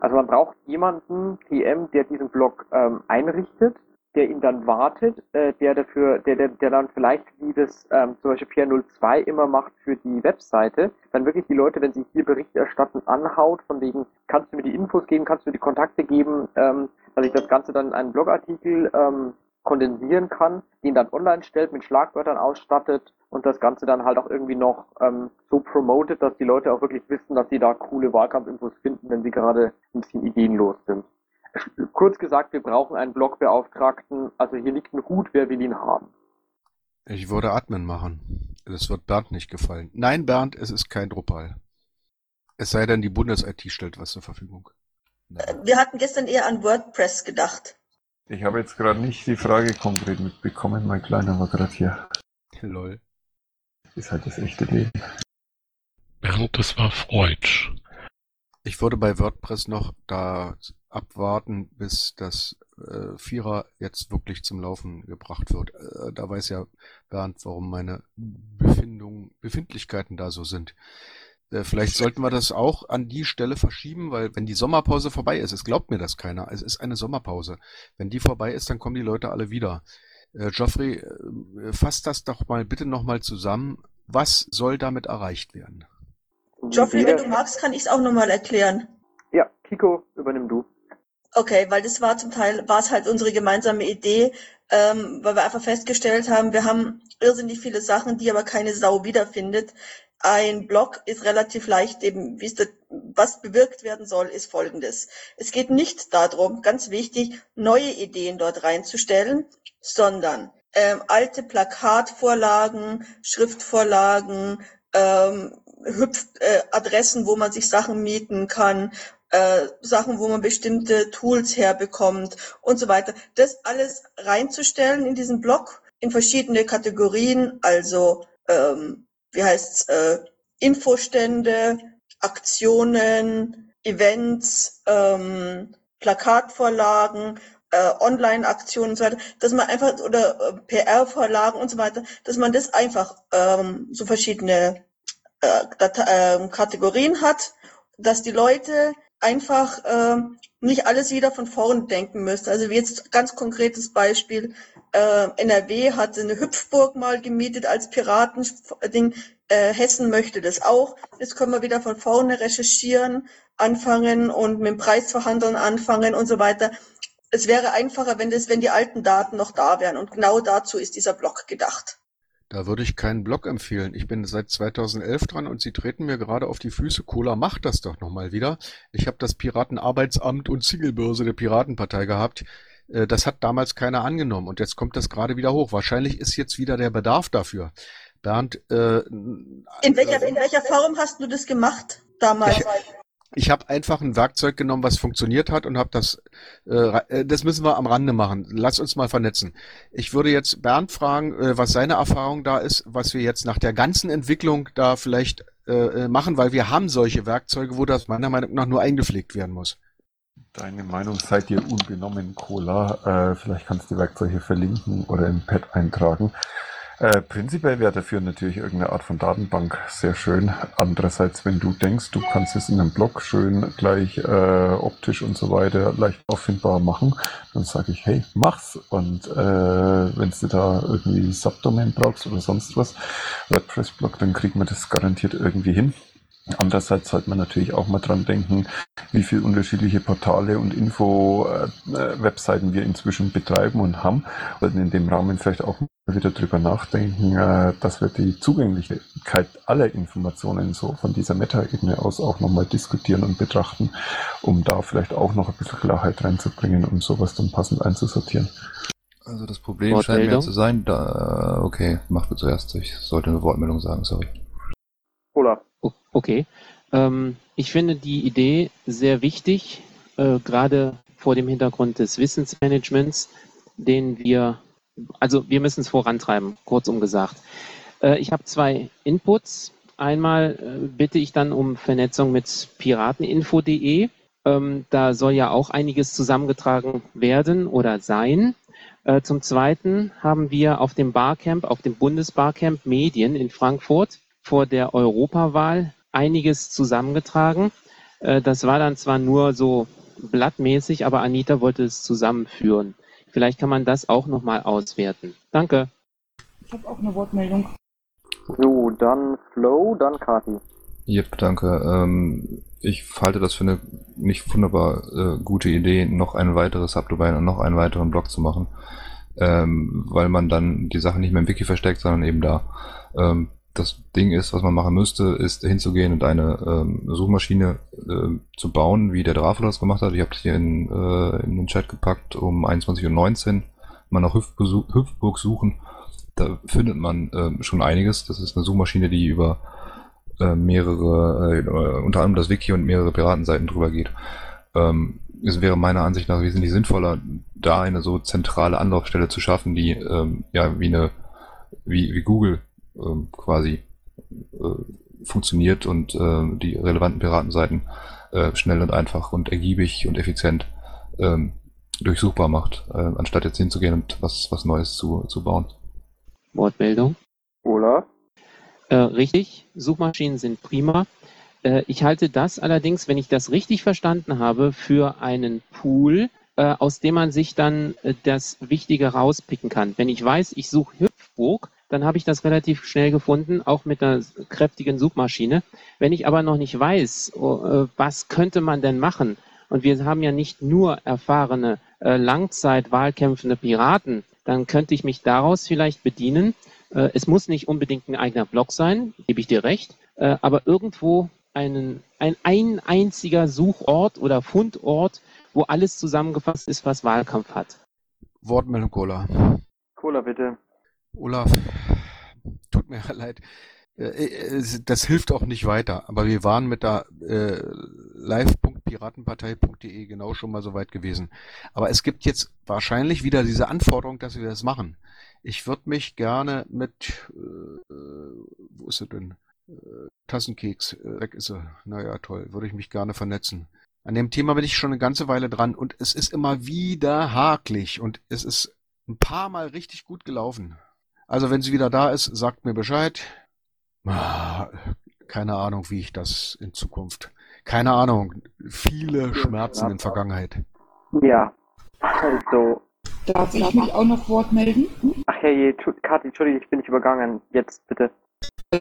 Also man braucht jemanden, PM, der diesen Blog ähm, einrichtet, der ihn dann wartet, äh, der dafür, der, der, der dann vielleicht, wie das ähm, zum Beispiel Pierre 02 immer macht für die Webseite, dann wirklich die Leute, wenn sie hier Berichte erstatten, anhaut, von wegen, kannst du mir die Infos geben, kannst du mir die Kontakte geben, ähm, dass ich das Ganze dann in einen Blogartikel ähm, kondensieren kann, den dann online stellt, mit Schlagwörtern ausstattet und das Ganze dann halt auch irgendwie noch ähm, so promotet, dass die Leute auch wirklich wissen, dass sie da coole Wahlkampfinfos finden, wenn sie gerade ein bisschen ideenlos sind. Kurz gesagt, wir brauchen einen Blogbeauftragten, also hier liegt ein Hut, wer will ihn haben. Ich würde Admin machen. Das wird Bernd nicht gefallen. Nein, Bernd, es ist kein Drupal. Es sei denn, die Bundes-IT stellt was zur Verfügung. Nein. Wir hatten gestern eher an WordPress gedacht. Ich habe jetzt gerade nicht die Frage konkret mitbekommen. Mein Kleiner war gerade hier. Lol. Ist halt das echte Leben. Bernd, das war Freud. Ich würde bei WordPress noch da abwarten, bis das äh, Vierer jetzt wirklich zum Laufen gebracht wird. Äh, da weiß ja Bernd, warum meine Befindung, Befindlichkeiten da so sind. Äh, vielleicht sollten wir das auch an die Stelle verschieben, weil wenn die Sommerpause vorbei ist, es glaubt mir das keiner, es ist eine Sommerpause. Wenn die vorbei ist, dann kommen die Leute alle wieder. Äh, Geoffrey, äh, fasst das doch mal bitte nochmal zusammen. Was soll damit erreicht werden? Geoffrey, wenn du magst, kann ich es auch nochmal erklären. Ja, Kiko, übernimm du. Okay, weil das war zum Teil, war es halt unsere gemeinsame Idee, ähm, weil wir einfach festgestellt haben, wir haben irrsinnig viele Sachen, die aber keine Sau wiederfindet. Ein Blog ist relativ leicht eben, wie es das, was bewirkt werden soll, ist folgendes. Es geht nicht darum, ganz wichtig, neue Ideen dort reinzustellen, sondern ähm, alte Plakatvorlagen, Schriftvorlagen, ähm, Hüpf, äh, Adressen, wo man sich Sachen mieten kann, äh, Sachen, wo man bestimmte Tools herbekommt und so weiter. Das alles reinzustellen in diesen Blog in verschiedene Kategorien, also ähm, wie heißt's, äh, Infostände, Aktionen, Events, ähm, Plakatvorlagen, äh, Online-Aktionen und so weiter, dass man einfach oder äh, PR-Vorlagen und so weiter, dass man das einfach ähm, so verschiedene äh, äh, Kategorien hat, dass die Leute einfach äh, nicht alles wieder von vorn denken müssen. Also jetzt ganz konkretes Beispiel, äh, NRW hatte eine Hüpfburg mal gemietet als Piratending, äh, Hessen möchte das auch. Jetzt können wir wieder von vorne recherchieren, anfangen und mit dem Preisverhandeln anfangen und so weiter. Es wäre einfacher, wenn das, wenn die alten Daten noch da wären. Und genau dazu ist dieser Blog gedacht. Da würde ich keinen Blog empfehlen. Ich bin seit 2011 dran und Sie treten mir gerade auf die Füße. Cola macht das doch nochmal wieder. Ich habe das Piratenarbeitsamt und Singlebörse der Piratenpartei gehabt. Äh, das hat damals keiner angenommen und jetzt kommt das gerade wieder hoch. Wahrscheinlich ist jetzt wieder der Bedarf dafür. Bernd, äh, in welcher, in welcher Form hast du das gemacht damals? Ich, ich habe einfach ein Werkzeug genommen, was funktioniert hat und habe das, äh, äh, das müssen wir am Rande machen. Lass uns mal vernetzen. Ich würde jetzt Bernd fragen, äh, was seine Erfahrung da ist, was wir jetzt nach der ganzen Entwicklung da vielleicht äh, äh, machen, weil wir haben solche Werkzeuge, wo das meiner Meinung nach nur eingepflegt werden muss. Deine Meinung seid ihr unbenommen, Cola. Äh, vielleicht kannst du die Werkzeuge verlinken oder im Pad eintragen. Äh, prinzipiell wäre dafür natürlich irgendeine Art von Datenbank sehr schön. Andererseits, wenn du denkst, du kannst es in einem Blog schön gleich äh, optisch und so weiter leicht auffindbar machen, dann sage ich, hey, mach's. Und äh, wenn du da irgendwie Subdomain brauchst oder sonst was, WordPress-Blog, dann kriegt man das garantiert irgendwie hin. Andererseits sollte man natürlich auch mal dran denken, wie viele unterschiedliche Portale und Info-Webseiten äh, wir inzwischen betreiben und haben. Und in dem Rahmen vielleicht auch wieder drüber nachdenken, äh, dass wir die Zugänglichkeit aller Informationen so von dieser Meta-Ebene aus auch nochmal diskutieren und betrachten, um da vielleicht auch noch ein bisschen Klarheit reinzubringen, um sowas dann passend einzusortieren. Also das Problem scheint mir zu sein, da, okay, mach du zuerst. Ich sollte eine Wortmeldung sagen, sorry. Oder? Okay. Ähm, ich finde die Idee sehr wichtig, äh, gerade vor dem Hintergrund des Wissensmanagements, den wir, also wir müssen es vorantreiben, kurzum gesagt. Äh, ich habe zwei Inputs einmal äh, bitte ich dann um Vernetzung mit pirateninfo.de. Ähm, da soll ja auch einiges zusammengetragen werden oder sein. Äh, zum Zweiten haben wir auf dem Barcamp, auf dem Bundesbarcamp Medien in Frankfurt vor der Europawahl einiges zusammengetragen. Äh, das war dann zwar nur so blattmäßig, aber Anita wollte es zusammenführen. Vielleicht kann man das auch nochmal auswerten. Danke. Ich habe auch eine Wortmeldung. So, dann Flow, dann Kati. Jep, danke. Ähm, ich halte das für eine nicht wunderbar äh, gute Idee, noch ein weiteres Subdomain und noch einen weiteren Blog zu machen, ähm, weil man dann die Sachen nicht mehr im Wiki versteckt, sondern eben da. Ähm, das Ding ist, was man machen müsste, ist hinzugehen und eine ähm, Suchmaschine äh, zu bauen, wie der Drafo das gemacht hat. Ich habe es hier in, äh, in den Chat gepackt um 21.19 Uhr. Mal nach Hüpfburg, Hüpfburg suchen. Da findet man äh, schon einiges. Das ist eine Suchmaschine, die über äh, mehrere, äh, unter anderem das Wiki und mehrere Piratenseiten drüber geht. Ähm, es wäre meiner Ansicht nach wesentlich sinnvoller, da eine so zentrale Anlaufstelle zu schaffen, die ähm, ja wie eine wie, wie Google quasi äh, funktioniert und äh, die relevanten Piratenseiten äh, schnell und einfach und ergiebig und effizient ähm, durchsuchbar macht, äh, anstatt jetzt hinzugehen und was, was Neues zu, zu bauen. Wortmeldung. Olaf? Äh, richtig, Suchmaschinen sind prima. Äh, ich halte das allerdings, wenn ich das richtig verstanden habe, für einen Pool, äh, aus dem man sich dann äh, das Wichtige rauspicken kann. Wenn ich weiß, ich suche Hüpfburg, dann habe ich das relativ schnell gefunden, auch mit einer kräftigen Suchmaschine. Wenn ich aber noch nicht weiß, äh, was könnte man denn machen, und wir haben ja nicht nur erfahrene äh, Langzeitwahlkämpfende Piraten, dann könnte ich mich daraus vielleicht bedienen. Äh, es muss nicht unbedingt ein eigener Blog sein, gebe ich dir recht, aber irgendwo einen, ein, ein einziger Suchort oder Fundort, wo alles zusammengefasst ist, was Wahlkampf hat. Wortmeldung Cola. Cola bitte. Olaf, tut mir leid. Äh, das hilft auch nicht weiter. Aber wir waren mit der äh, live.piratenpartei.de genau schon mal so weit gewesen. Aber es gibt jetzt wahrscheinlich wieder diese Anforderung, dass wir das machen. Ich würde mich gerne mit, äh, wo ist sie denn? Äh, Tassenkeks, äh, weg ist er. Naja, toll, würde ich mich gerne vernetzen. An dem Thema bin ich schon eine ganze Weile dran und es ist immer wieder haklich und es ist ein paar Mal richtig gut gelaufen. Also wenn sie wieder da ist, sagt mir Bescheid. Ah, keine Ahnung, wie ich das in Zukunft. Keine Ahnung. Viele Schmerzen in Vergangenheit. Ja, also. Darf ich mich auch noch Wort melden? Ach herrje, Kathi, Entschuldigung, ich bin nicht übergangen. Jetzt bitte.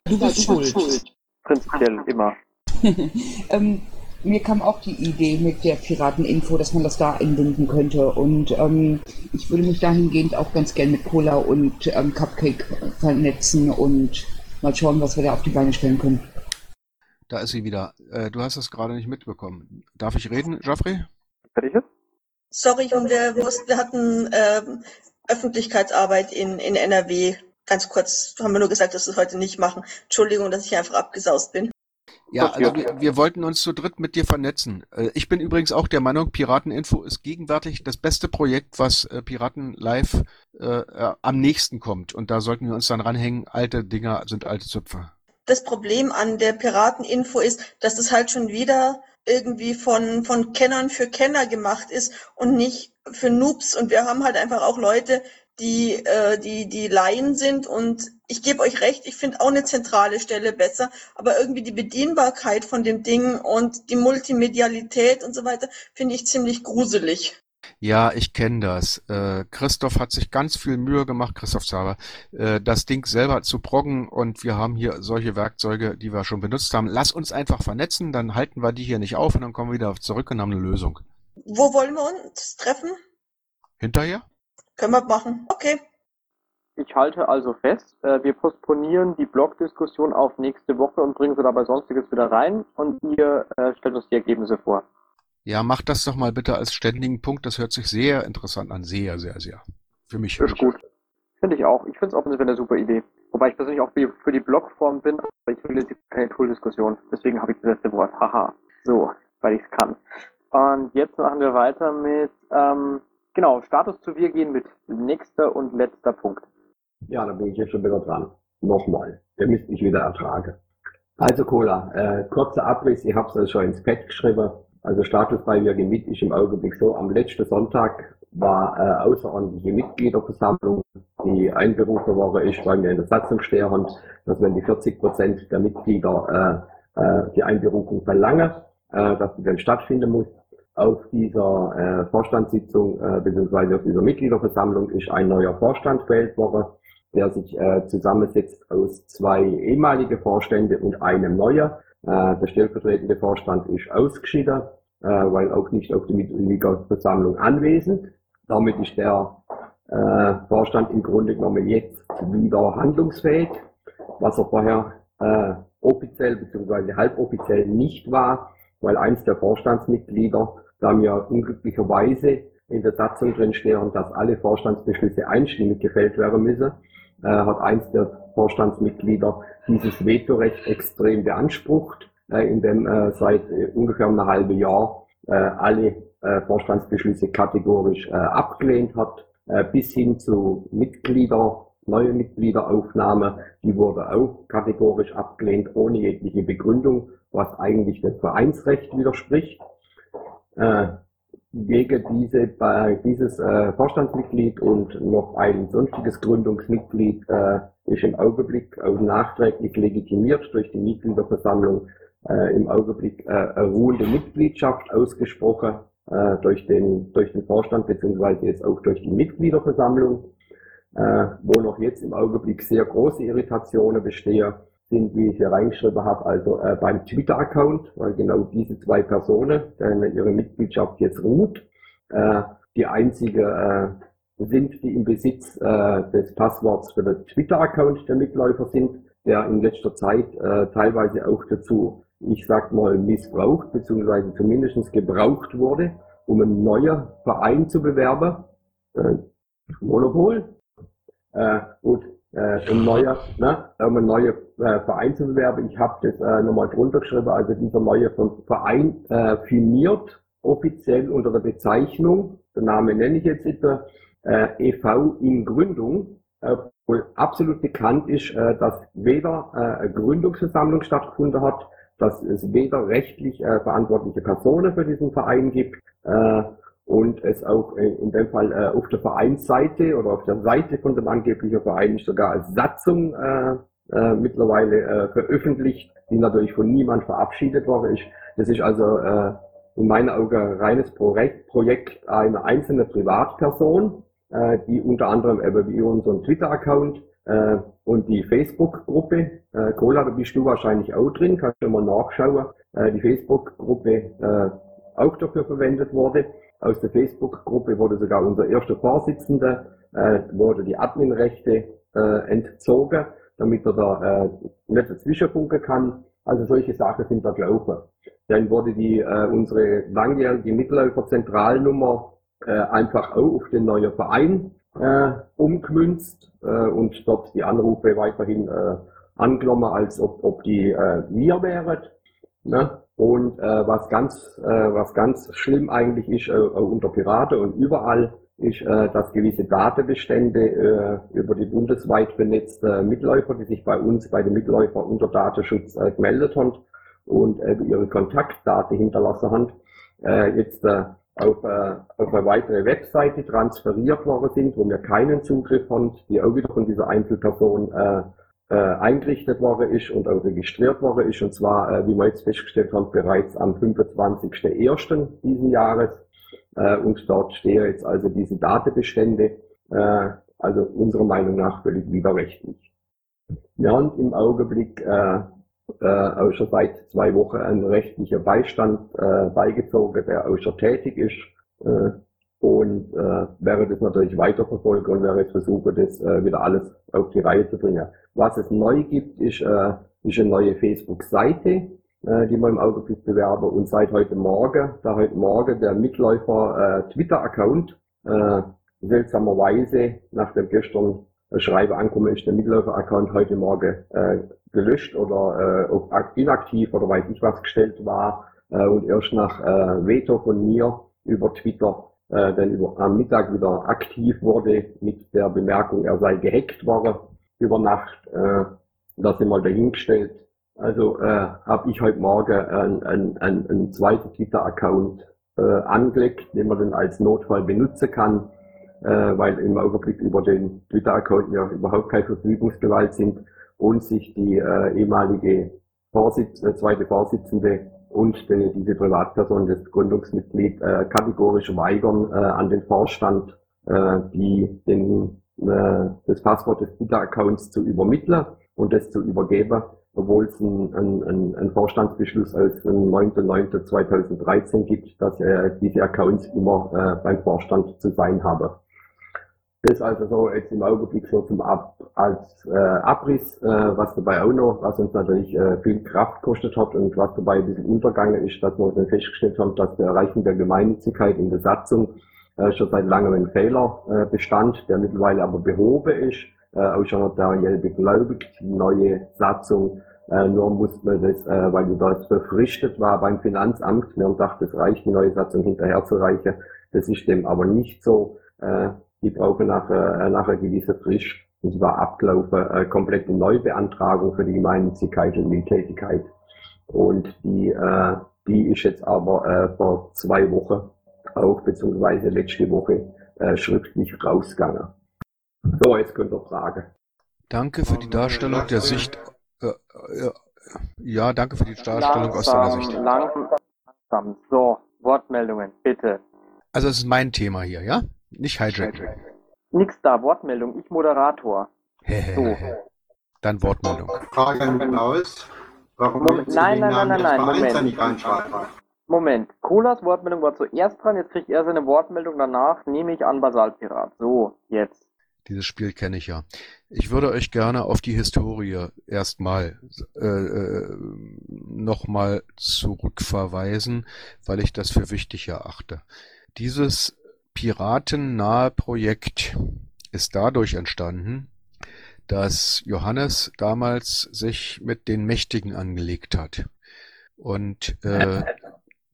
Du bist schuld. Prinzipiell immer. ähm, mir kam auch die Idee mit der Pirateninfo, dass man das da einbinden könnte. Und ähm, ich würde mich dahingehend auch ganz gern mit Cola und ähm, Cupcake vernetzen und mal schauen, was wir da auf die Beine stellen können. Da ist sie wieder. Äh, du hast das gerade nicht mitbekommen. Darf ich reden, Geoffrey? Bitte? Sorry, und wir, wussten, wir hatten ähm, Öffentlichkeitsarbeit in, in NRW. Ganz kurz haben wir nur gesagt, dass wir es heute nicht machen. Entschuldigung, dass ich einfach abgesaust bin. Ja, also wir, wir, wollten uns zu dritt mit dir vernetzen. Äh, ich bin übrigens auch der Meinung, Pirateninfo ist gegenwärtig das beste Projekt, was äh, Piraten Live äh, äh, am nächsten kommt. Und da sollten wir uns dann ranhängen. Alte Dinger sind alte Zöpfe. Das Problem an der Pirateninfo ist, dass es halt schon wieder irgendwie von, von Kennern für Kenner gemacht ist und nicht für Noobs. Und wir haben halt einfach auch Leute, die, äh, die, die Laien sind. Und ich gebe euch recht, ich finde auch eine zentrale Stelle besser, aber irgendwie die Bedienbarkeit von dem Ding und die Multimedialität und so weiter finde ich ziemlich gruselig. Ja, ich kenne das. Äh, Christoph hat sich ganz viel Mühe gemacht, Christoph Zaber, äh, das Ding selber zu proggen und wir haben hier solche Werkzeuge, die wir schon benutzt haben. Lass uns einfach vernetzen, dann halten wir die hier nicht auf und dann kommen wir wieder zurück und haben eine Lösung. Wo wollen wir uns treffen? Hinterher? Können wir machen. Okay. Ich halte also fest, äh, wir postponieren die Blog-Diskussion auf nächste Woche und bringen sie dabei Sonstiges wieder rein und ihr äh, stellt uns die Ergebnisse vor. Ja, macht das doch mal bitte als ständigen Punkt. Das hört sich sehr interessant an. Sehr, sehr, sehr. Für mich. Für ist gut. Finde ich auch. Ich finde es auch eine super Idee. Wobei ich persönlich auch für die Blogform bin, aber ich will jetzt keine Tool-Diskussion. Deswegen habe ich das letzte Wort. Haha. So, weil ich es kann. Und jetzt machen wir weiter mit ähm, Genau, Status zu wir gehen mit nächster und letzter Punkt. Ja, da bin ich jetzt schon wieder dran. Nochmal, damit ich wieder ertrage. Also Cola, äh, kurzer Abriss, ich habe es also schon ins Pad geschrieben. Also Status bei mir Gemit ist im Augenblick so, am letzten Sonntag war äh, außerordentliche Mitgliederversammlung. Die Einberufene ist bei mir in der Satzung stehend, dass wenn die 40 Prozent der Mitglieder äh, äh, die Einberufung verlangen, äh, dass die dann stattfinden muss. Auf dieser äh, Vorstandssitzung äh, bzw. auf dieser Mitgliederversammlung ist ein neuer Vorstand gewählt worden, der sich äh, zusammensetzt aus zwei ehemalige Vorstände und einem neuen. Äh, der stellvertretende Vorstand ist ausgeschieden, äh, weil auch nicht auf der Mitgliederversammlung anwesend. Damit ist der äh, Vorstand im Grunde genommen jetzt wieder handlungsfähig, was er vorher äh, offiziell bzw. halboffiziell nicht war, weil eins der Vorstandsmitglieder, da mir unglücklicherweise in der Satzung drin stehen, dass alle Vorstandsbeschlüsse einstimmig gefällt werden müssen, äh, hat eins der Vorstandsmitglieder dieses Vetorecht extrem beansprucht, äh, indem äh, seit äh, ungefähr einem halben Jahr äh, alle äh, Vorstandsbeschlüsse kategorisch abgelehnt hat, bis hin zu Mitglieder, neue Mitgliederaufnahme, die wurde auch kategorisch abgelehnt, ohne jegliche Begründung, was eigentlich dem Vereinsrecht widerspricht. Äh, gegen diese, dieses äh, Vorstandsmitglied und noch ein sonstiges Gründungsmitglied äh, ist im Augenblick auch nachträglich legitimiert durch die Mitgliederversammlung äh, im Augenblick äh, eine ruhende Mitgliedschaft ausgesprochen äh, durch, den, durch den Vorstand beziehungsweise jetzt auch durch die Mitgliederversammlung, äh, wo noch jetzt im Augenblick sehr große Irritationen bestehen, sind, wie ich hier reingeschrieben habe, also äh, beim Twitter-Account, weil genau diese zwei Personen, denen ihre Mitgliedschaft jetzt ruht, äh, die einzige äh, sind, die im Besitz äh, des Passworts für den Twitter-Account der Mitläufer sind, der in letzter Zeit äh, teilweise auch dazu ich sag mal, missbraucht, beziehungsweise zumindest gebraucht wurde, um einen neuen Verein zu bewerben. Äh, Monopol. Äh, gut, äh, ein neuer, ne, um einen neuen äh, Verein zu bewerben. Ich habe das äh, nochmal drunter geschrieben, also dieser neue Verein äh, firmiert offiziell unter der Bezeichnung, der Name nenne ich jetzt bitte, äh, e.V. in Gründung, äh, absolut bekannt ist, äh, dass weder äh, Gründungsversammlung stattgefunden hat, dass es weder rechtlich äh, verantwortliche Personen für diesen Verein gibt äh, und es auch äh, in dem Fall äh, auf der Vereinsseite oder auf der Seite von dem angeblichen Verein sogar als Satzung äh, äh, mittlerweile äh, veröffentlicht, die natürlich von niemand verabschiedet worden ist. Das ist also äh, in meinen Augen reines Projekt, Projekt einer einzelnen Privatperson, äh, die unter anderem eben wie unseren Twitter-Account äh, und die Facebook-Gruppe, äh, Cola, da bist du wahrscheinlich auch drin, kannst du mal nachschauen, äh, die Facebook-Gruppe äh, auch dafür verwendet wurde. Aus der Facebook-Gruppe wurde sogar unser erster Vorsitzender, äh, wurde die Adminrechte äh, entzogen, damit er da äh, nicht dazwischenfunken kann. Also solche Sachen sind da gelaufen. Dann wurde die äh, unsere langjährige Mitläufer-Zentralnummer äh, einfach auch auf den neuen Verein äh, umgemünzt äh, und dort die Anrufe weiterhin äh, angenommen, als ob, ob die äh, wir wären. Ne? Und äh, was ganz äh, was ganz schlimm eigentlich ist äh, unter Piraten und überall ist, äh, dass gewisse Datenbestände äh, über die bundesweit vernetzte Mitläufer, die sich bei uns bei den Mitläufern unter Datenschutz äh, gemeldet haben und äh, ihre Kontaktdaten hinterlassen haben, äh, jetzt äh, auf, äh, auf eine weitere Webseite transferiert worden sind, wo wir keinen Zugriff haben, die auch wieder von dieser Einzelperson äh, äh, eingerichtet worden ist und auch registriert worden ist. Und zwar, äh, wie wir jetzt festgestellt haben, bereits am 25.01. diesen Jahres. Äh, und dort stehen jetzt also diese Datenbestände, äh, also unserer Meinung nach völlig widerrechtlich. Wir haben im Augenblick äh, äh, auch schon seit zwei Wochen ein rechtlicher Beistand äh, beigezogen, der auch schon tätig ist. Äh, und äh, wäre das natürlich weiterverfolgen und wäre jetzt versuchen, das äh, wieder alles auf die Reihe zu bringen. Was es neu gibt, ist, äh, ist eine neue Facebook-Seite, äh, die wir im Augenblick bewerben. Und seit heute Morgen, da heute Morgen der Mitläufer äh, Twitter-Account äh, seltsamerweise, nachdem gestern ein Schreiben angekommen ist, der Mitläufer-Account heute Morgen äh, gelöscht oder äh, inaktiv oder weiß ich was gestellt war äh, und erst nach äh, Veto von mir über Twitter äh, dann über, am Mittag wieder aktiv wurde mit der Bemerkung, er sei gehackt worden über Nacht. Äh, das mal dahingestellt. Also äh, habe ich heute Morgen einen, einen, einen zweiten Twitter-Account äh, angelegt, den man dann als Notfall benutzen kann, äh, weil im Augenblick über den Twitter-Account ja überhaupt keine Verfügungsgewalt sind und sich die äh, ehemalige Vorsitz, äh, zweite Vorsitzende und die, diese Privatperson, das Gründungsmitglied, äh, kategorisch weigern, äh, an den Vorstand äh, die, den, äh, das Passwort des Twitter-Accounts zu übermitteln und das zu übergeben, obwohl es einen ein, ein Vorstandsbeschluss aus dem 9.9.2013 gibt, dass äh, diese Accounts immer äh, beim Vorstand zu sein haben. Das also so jetzt im Augenblick so zum Ab als äh, Abriss, äh, was dabei auch noch, was uns natürlich äh, viel Kraft kostet hat und was dabei ein bisschen untergegangen ist, dass wir dann festgestellt haben, dass der Erreichen der Gemeinnützigkeit in der Satzung äh, schon seit langem ein Fehler äh, bestand, der mittlerweile aber behoben ist, äh, auch schon notariell beglaubigt, die neue Satzung. Äh, nur musste man das, äh, weil das befristet war beim Finanzamt, wir haben gedacht, es reicht, die neue Satzung hinterherzureichen. Das ist dem aber nicht so. Äh, die brauchen nachher, äh, nachher gewisse Frist. Und zwar abgelaufen, äh, komplette Neubeantragung für die Gemeinnützigkeit und die Tätigkeit. Und die, äh, die ist jetzt aber äh, vor zwei Wochen auch, beziehungsweise letzte Woche, äh, schriftlich rausgegangen. So, jetzt könnt ihr fragen. Danke für die Darstellung der Sicht. Äh, äh, ja, danke für die Darstellung aus deiner Sicht. Langsam. So, Wortmeldungen, bitte. Also es ist mein Thema hier, ja? Nicht hijacken. Nix da, Wortmeldung, ich Moderator. So. Dann Wortmeldung. Frage an Klaus. Warum Moment, nein, den nein, Namen nein, nein, Vereins Moment. Moment, Colas Wortmeldung war zuerst dran, jetzt kriegt er seine Wortmeldung danach, nehme ich an Basalpirat. So, jetzt. Dieses Spiel kenne ich ja. Ich würde euch gerne auf die Historie erstmal äh, äh, nochmal zurückverweisen, weil ich das für wichtig erachte. Dieses piratennahe Projekt ist dadurch entstanden, dass Johannes damals sich mit den Mächtigen angelegt hat. Und äh,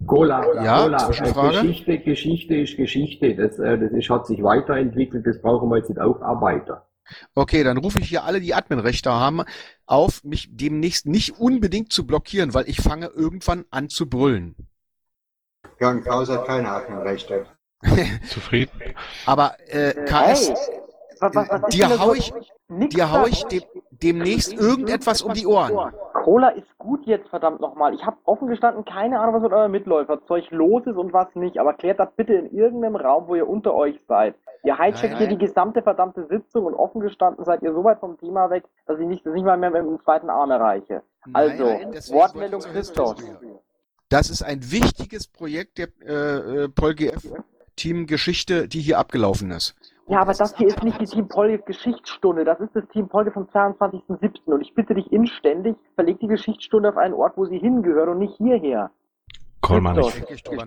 Cola, ja, Cola, Zwischenfrage? Äh, Geschichte, Geschichte ist Geschichte. Das, äh, das ist, hat sich weiterentwickelt, das brauchen wir jetzt nicht aufarbeiten. Okay, dann rufe ich hier alle, die Adminrechte haben, auf, mich demnächst nicht unbedingt zu blockieren, weil ich fange irgendwann an zu brüllen. Ja, und Klaus hat keine Adminrechte. Zufrieden? Aber äh, KS, Hey, was, was, was dir denn hau so- ich, dir hau ich dem, demnächst irgendetwas um die Ohren. Cola ist gut jetzt, verdammt nochmal. Ich habe offen gestanden keine Ahnung, was mit eurem Mitläuferzeug los ist und was nicht. Aber klärt das bitte in irgendeinem Raum, wo ihr unter euch seid. Ihr hijackt hier die gesamte verdammte Sitzung und offen gestanden seid ihr so weit vom Thema weg, dass ich nicht, das nicht mal mehr mit dem zweiten Arm erreiche. Also, nein, Wortmeldung Christoph. Das ist ein wichtiges Projekt der äh, äh, PolGF Team Geschichte, die hier abgelaufen ist. Ja, aber das hier ist nicht die Team Polge Geschichtsstunde, das ist das Team Polge vom 22.07. Und ich bitte dich inständig, verleg die Geschichtsstunde auf einen Ort, wo sie hingehört und nicht hierher. Kollmann, Christoph. ich, Denke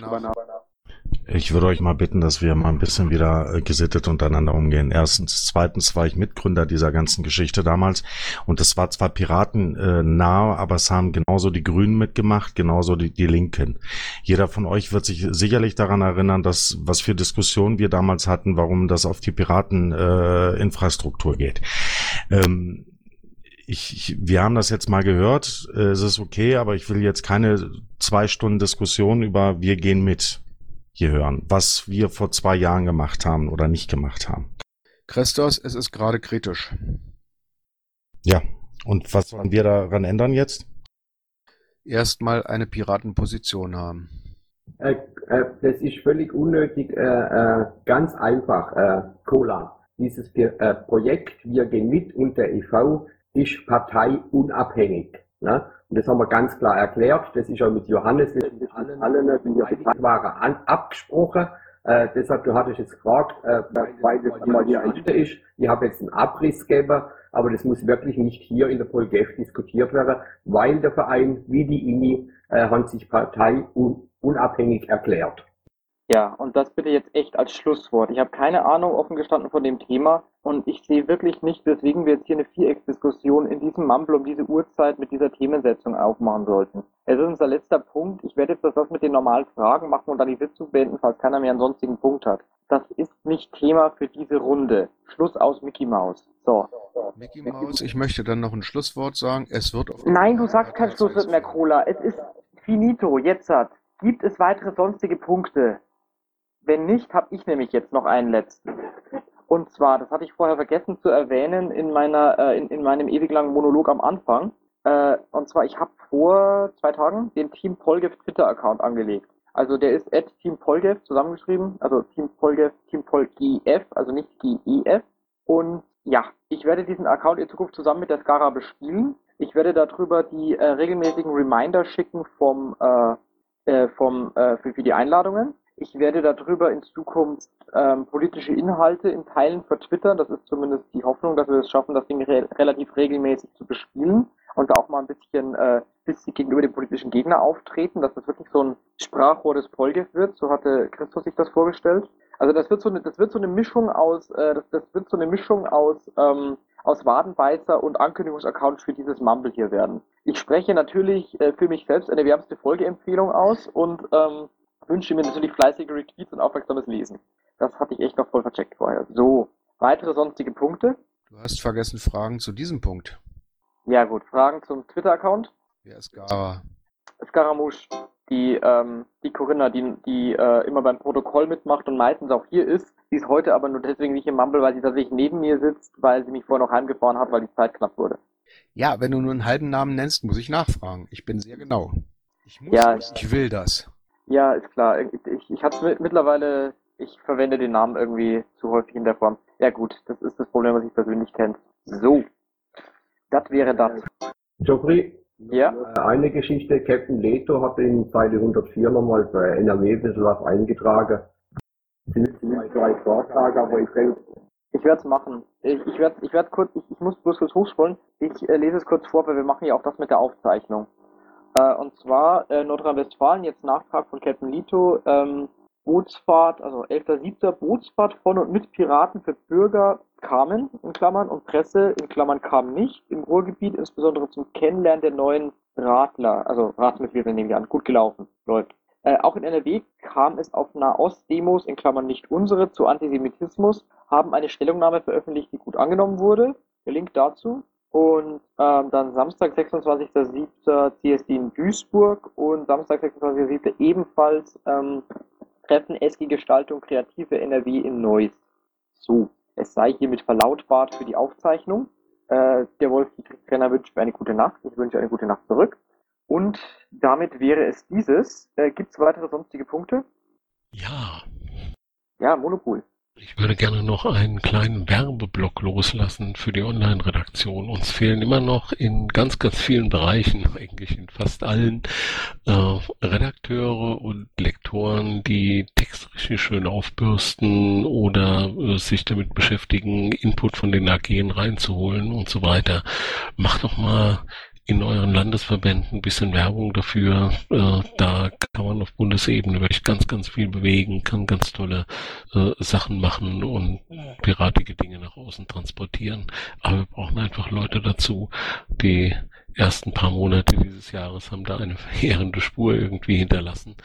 ich würde euch mal bitten, dass wir mal ein bisschen wieder äh, gesittet untereinander umgehen. Erstens. Zweitens war ich Mitgründer dieser ganzen Geschichte damals. Und es war zwar Piraten äh, nah, aber es haben genauso die Grünen mitgemacht, genauso die, die Linken. Jeder von euch wird sich sicherlich daran erinnern, dass was für Diskussionen wir damals hatten, warum das auf die Pirateninfrastruktur äh, geht. Ähm, ich, ich, wir haben das jetzt mal gehört, äh, es ist okay, aber ich will jetzt keine zwei Stunden Diskussion über wir gehen mit hier hören, was wir vor zwei Jahren gemacht haben oder nicht gemacht haben. Christos, es ist gerade kritisch. Ja, und was sollen wir daran ändern jetzt? Erstmal eine Piratenposition haben. Äh, äh, das ist völlig unnötig, äh, äh, ganz einfach, äh, Cola. Dieses äh, Projekt Wir gehen mit und der EV ist parteiunabhängig. Ne? Und das haben wir ganz klar erklärt. Das ist auch mit Johannes, mit allen, allen die wir waren, abgesprochen. Äh, deshalb, du hattest jetzt gefragt, äh, weil das mal hier ein ist. Ich habe jetzt einen Abriss gegeben, aber das muss wirklich nicht hier in der PolGF diskutiert werden, weil der Verein wie die INI äh, haben sich parteiunabhängig erklärt. Ja, und das bitte jetzt echt als Schlusswort. Ich habe keine Ahnung offen gestanden von dem Thema und ich sehe wirklich nicht, weswegen wir jetzt hier eine Vierecksdiskussion in diesem Mumble um diese Uhrzeit mit dieser Themensetzung aufmachen sollten. Es ist unser letzter Punkt. Ich werde jetzt das mit den normalen Fragen machen und dann die Sitzung beenden, falls keiner mehr einen sonstigen Punkt hat. Das ist nicht Thema für diese Runde. Schluss aus Mickey Mouse. So. Mickey Mouse, ich möchte dann noch ein Schlusswort sagen. Es wird auf Nein, du sagst kein Schlusswort mehr, Cola. Es ist finito, jetzt hat. Gibt es weitere sonstige Punkte? Wenn nicht, habe ich nämlich jetzt noch einen letzten. Und zwar, das hatte ich vorher vergessen zu erwähnen in meiner, äh, in, in meinem ewig langen Monolog am Anfang. Äh, und zwar, ich habe vor zwei Tagen den Team Polgev Twitter-Account angelegt. Also der ist at Team Polgev zusammengeschrieben, also Team Polgev, Team Polgef, also nicht GEF. Und ja, ich werde diesen Account in Zukunft zusammen mit der Skara bespielen. Ich werde darüber die äh, regelmäßigen Reminder schicken vom, äh, äh, vom, äh, für, für die Einladungen. Ich werde darüber in Zukunft ähm, politische Inhalte in Teilen vertwittern. Das ist zumindest die Hoffnung, dass wir es schaffen, das Ding re relativ regelmäßig zu bespielen und da auch mal ein bisschen, äh, bisschen gegenüber dem politischen Gegner auftreten, dass das wirklich so ein Sprachrohr des Polgev wird. So hatte Christus sich das vorgestellt. Also das wird so eine, das wird so eine Mischung aus, äh, das, das wird so eine Mischung aus, ähm, aus Wadenbeißer und Ankündigungsaccount für dieses Mumble hier werden. Ich spreche natürlich äh, für mich selbst eine wärmste Folgeempfehlung aus und ähm, wünsche mir natürlich fleißige Retweets und aufmerksames Lesen. Das hatte ich echt noch voll vercheckt vorher. So, weitere sonstige Punkte? Du hast vergessen Fragen zu diesem Punkt. Ja gut, Fragen zum Twitter-Account? Wer ist Gara? Scaramouche, die, ähm, die Corinna, die, die äh, immer beim Protokoll mitmacht und meistens auch hier ist. Die ist heute aber nur deswegen nicht im Mumble, weil sie tatsächlich neben mir sitzt, weil sie mich vorher noch heimgefahren hat, weil die Zeit knapp wurde. Ja, wenn du nur einen halben Namen nennst, muss ich nachfragen. Ich bin sehr genau. Ich muss, Ja, ich will das. Ja, ist klar. Ich, ich, hab's mit, mittlerweile, ich verwende den Namen irgendwie zu häufig in der Form. Ja gut, das ist das Problem, was ich persönlich kenne. So. Das wäre das. Geoffrey, Ja? äh, eine Geschichte, Captain Leto hat in Seite 104 nochmal bei NRW ein bisschen was eingetragen. Sind zwei, drei Vorschläge, aber ich denke, Ich werde es machen. Ich, ich werde ich werd kurz, ich, ich muss bloß kurz hochscrollen. Ich äh, lese es kurz vor, weil wir machen ja auch das mit der Aufzeichnung. Äh, und zwar äh, Nordrhein-Westfalen, jetzt Nachtrag von Captain Lito, ähm, Bootsfahrt, also 11.07. Bootsfahrt von und mit Piraten für Bürger kamen, in Klammern, und Presse, in Klammern, kam nicht, im Ruhrgebiet, insbesondere zum Kennenlernen der neuen Radler, also Ratsmitglieder nehme ich an, gut gelaufen, läuft. Äh, auch in NRW kam es auf Nahost-Demos, in Klammern nicht unsere, zu Antisemitismus, haben eine Stellungnahme veröffentlicht, die gut angenommen wurde. Der Link dazu. Und ähm, dann Samstag, 26.07. CSD in Duisburg und Samstag, 26.07. ebenfalls ähm, Treffen SG Gestaltung Kreative NRW in Neuss. So, es sei hiermit verlautbart für die Aufzeichnung. Äh, der Wolf-Dietrich-Trainer wünscht mir eine gute Nacht. Ich wünsche eine gute Nacht zurück. Und damit wäre es dieses. Äh, Gibt es weitere sonstige Punkte? Ja. Ja, Monopol. Ich würde gerne noch einen kleinen Werbeblock loslassen für die Online-Redaktion. Uns fehlen immer noch in ganz, ganz vielen Bereichen, eigentlich in fast allen, äh, Redakteure und Lektoren, die Text richtig schön aufbürsten oder äh, sich damit beschäftigen, Input von den AGen reinzuholen und so weiter. Macht doch mal in euren Landesverbänden ein bisschen Werbung dafür. Äh, da kann man auf Bundesebene wirklich ganz, ganz viel bewegen, kann ganz tolle äh, Sachen machen und piratige Dinge nach außen transportieren. Aber wir brauchen einfach Leute dazu. Die ersten paar Monate dieses Jahres haben da eine verheerende Spur irgendwie hinterlassen,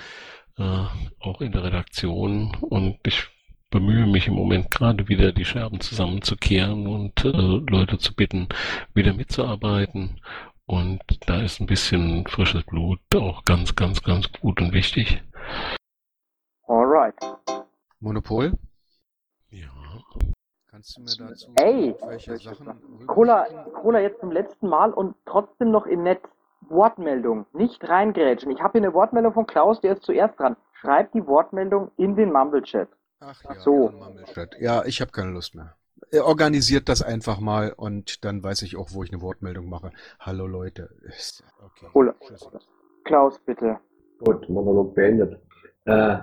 äh, auch in der Redaktion. Und ich bemühe mich im Moment gerade wieder, die Scherben zusammenzukehren und äh, Leute zu bitten, wieder mitzuarbeiten. Und da ist ein bisschen frisches Blut auch ganz, ganz, ganz gut und wichtig. Alright. Monopol? Ja. Kannst du mir dazu Ey, welche Sachen Cola, Cola jetzt zum letzten Mal und trotzdem noch im Netz. Wortmeldung, nicht reingrätschen. Ich habe hier eine Wortmeldung von Klaus, der ist zuerst dran. Schreib die Wortmeldung in den Mumble-Chat. Ach ja, so. Statt. Ja, ich habe keine Lust mehr. Er organisiert das einfach mal und dann weiß ich auch, wo ich eine Wortmeldung mache. Hallo Leute. Okay. Cola. Klaus, bitte. Gut, Monolog beendet. Äh,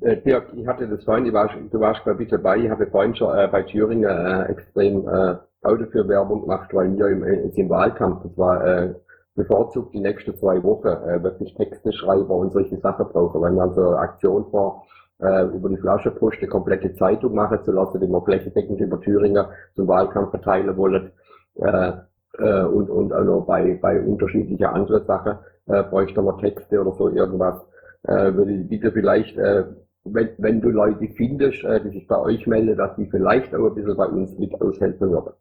äh, Dirk, ich hatte das vorhin, du warst, du warst bei bitte bei, ich habe vorhin schon äh, bei Thüringen äh, extrem äh, Auto für Werbung gemacht, weil wir im, äh, im Wahlkampf, das war äh, bevorzugt die nächsten zwei Wochen äh, wirklich Texte schreiben und solche Sachen brauchen, weil wir also Aktion vor äh, über die Flaschenpost eine komplette Zeitung machen zu lassen, die wir flächendeckend über Thüringen zum Wahlkampf verteilen wollen. Äh, äh, und, und noch bei, bei unterschiedlichen anderen Sachen äh, bräuchte man Texte oder so irgendwas. Äh, würde ich bitte vielleicht, äh, wenn, wenn du Leute findest, äh, die sich bei euch melden, dass die vielleicht auch ein bisschen bei uns mit aushelfen würden.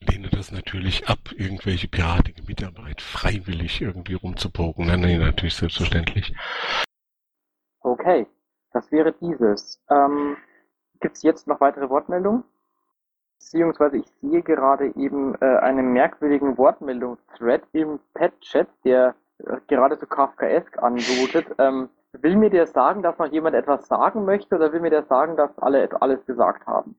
lehne das natürlich ab, irgendwelche piratige Mitarbeit freiwillig irgendwie rumzupoken. Nein, nein, natürlich selbstverständlich. Okay, das wäre dieses. Ähm, Gibt es jetzt noch weitere Wortmeldungen? Beziehungsweise ich sehe gerade eben äh, einen merkwürdigen Wortmeldungsthread im Pet-Chat, der äh, geradezu Kafkaesk anmutet. Ähm, will mir der sagen, dass noch jemand etwas sagen möchte oder will mir der sagen, dass alle alles gesagt haben?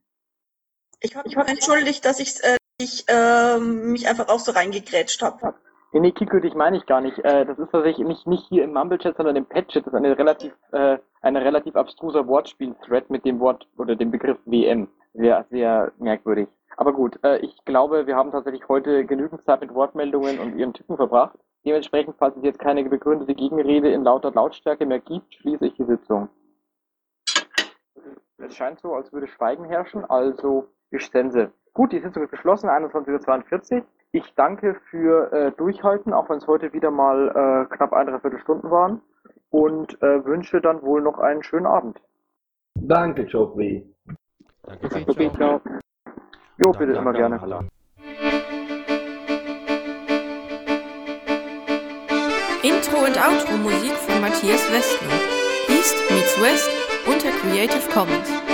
Ich habe mich entschuldigt, dass ich, äh, ich ähm, mich einfach auch so reingegrätscht habe. Nee, nee, Kiko, dich meine ich gar nicht. Äh, das ist tatsächlich nicht, nicht hier im Mumble-Chat, sondern im Pet-Chat. Das ist eine relativ, äh, ein relativ abstruser Wortspiel-Thread mit dem Wort oder dem Begriff WM. Sehr, sehr merkwürdig. Aber gut, äh, ich glaube, wir haben tatsächlich heute genügend Zeit mit Wortmeldungen und ihren Typen verbracht. Dementsprechend, falls es jetzt keine begründete Gegenrede in lauter Lautstärke mehr gibt, schließe ich die Sitzung. Es scheint so, als würde Schweigen herrschen, also ich sense. Gut, die Sitzung ist geschlossen, 21.42 Uhr. Ich danke für äh, Durchhalten, auch wenn es heute wieder mal äh, knapp ein, dreiviertel Stunden waren. Und äh, wünsche dann wohl noch einen schönen Abend. Danke, Joffrey. Okay, ciao. Jo, bitte immer gerne. Intro und Outro Musik von Matthias Westner. East meets West unter Creative Commons.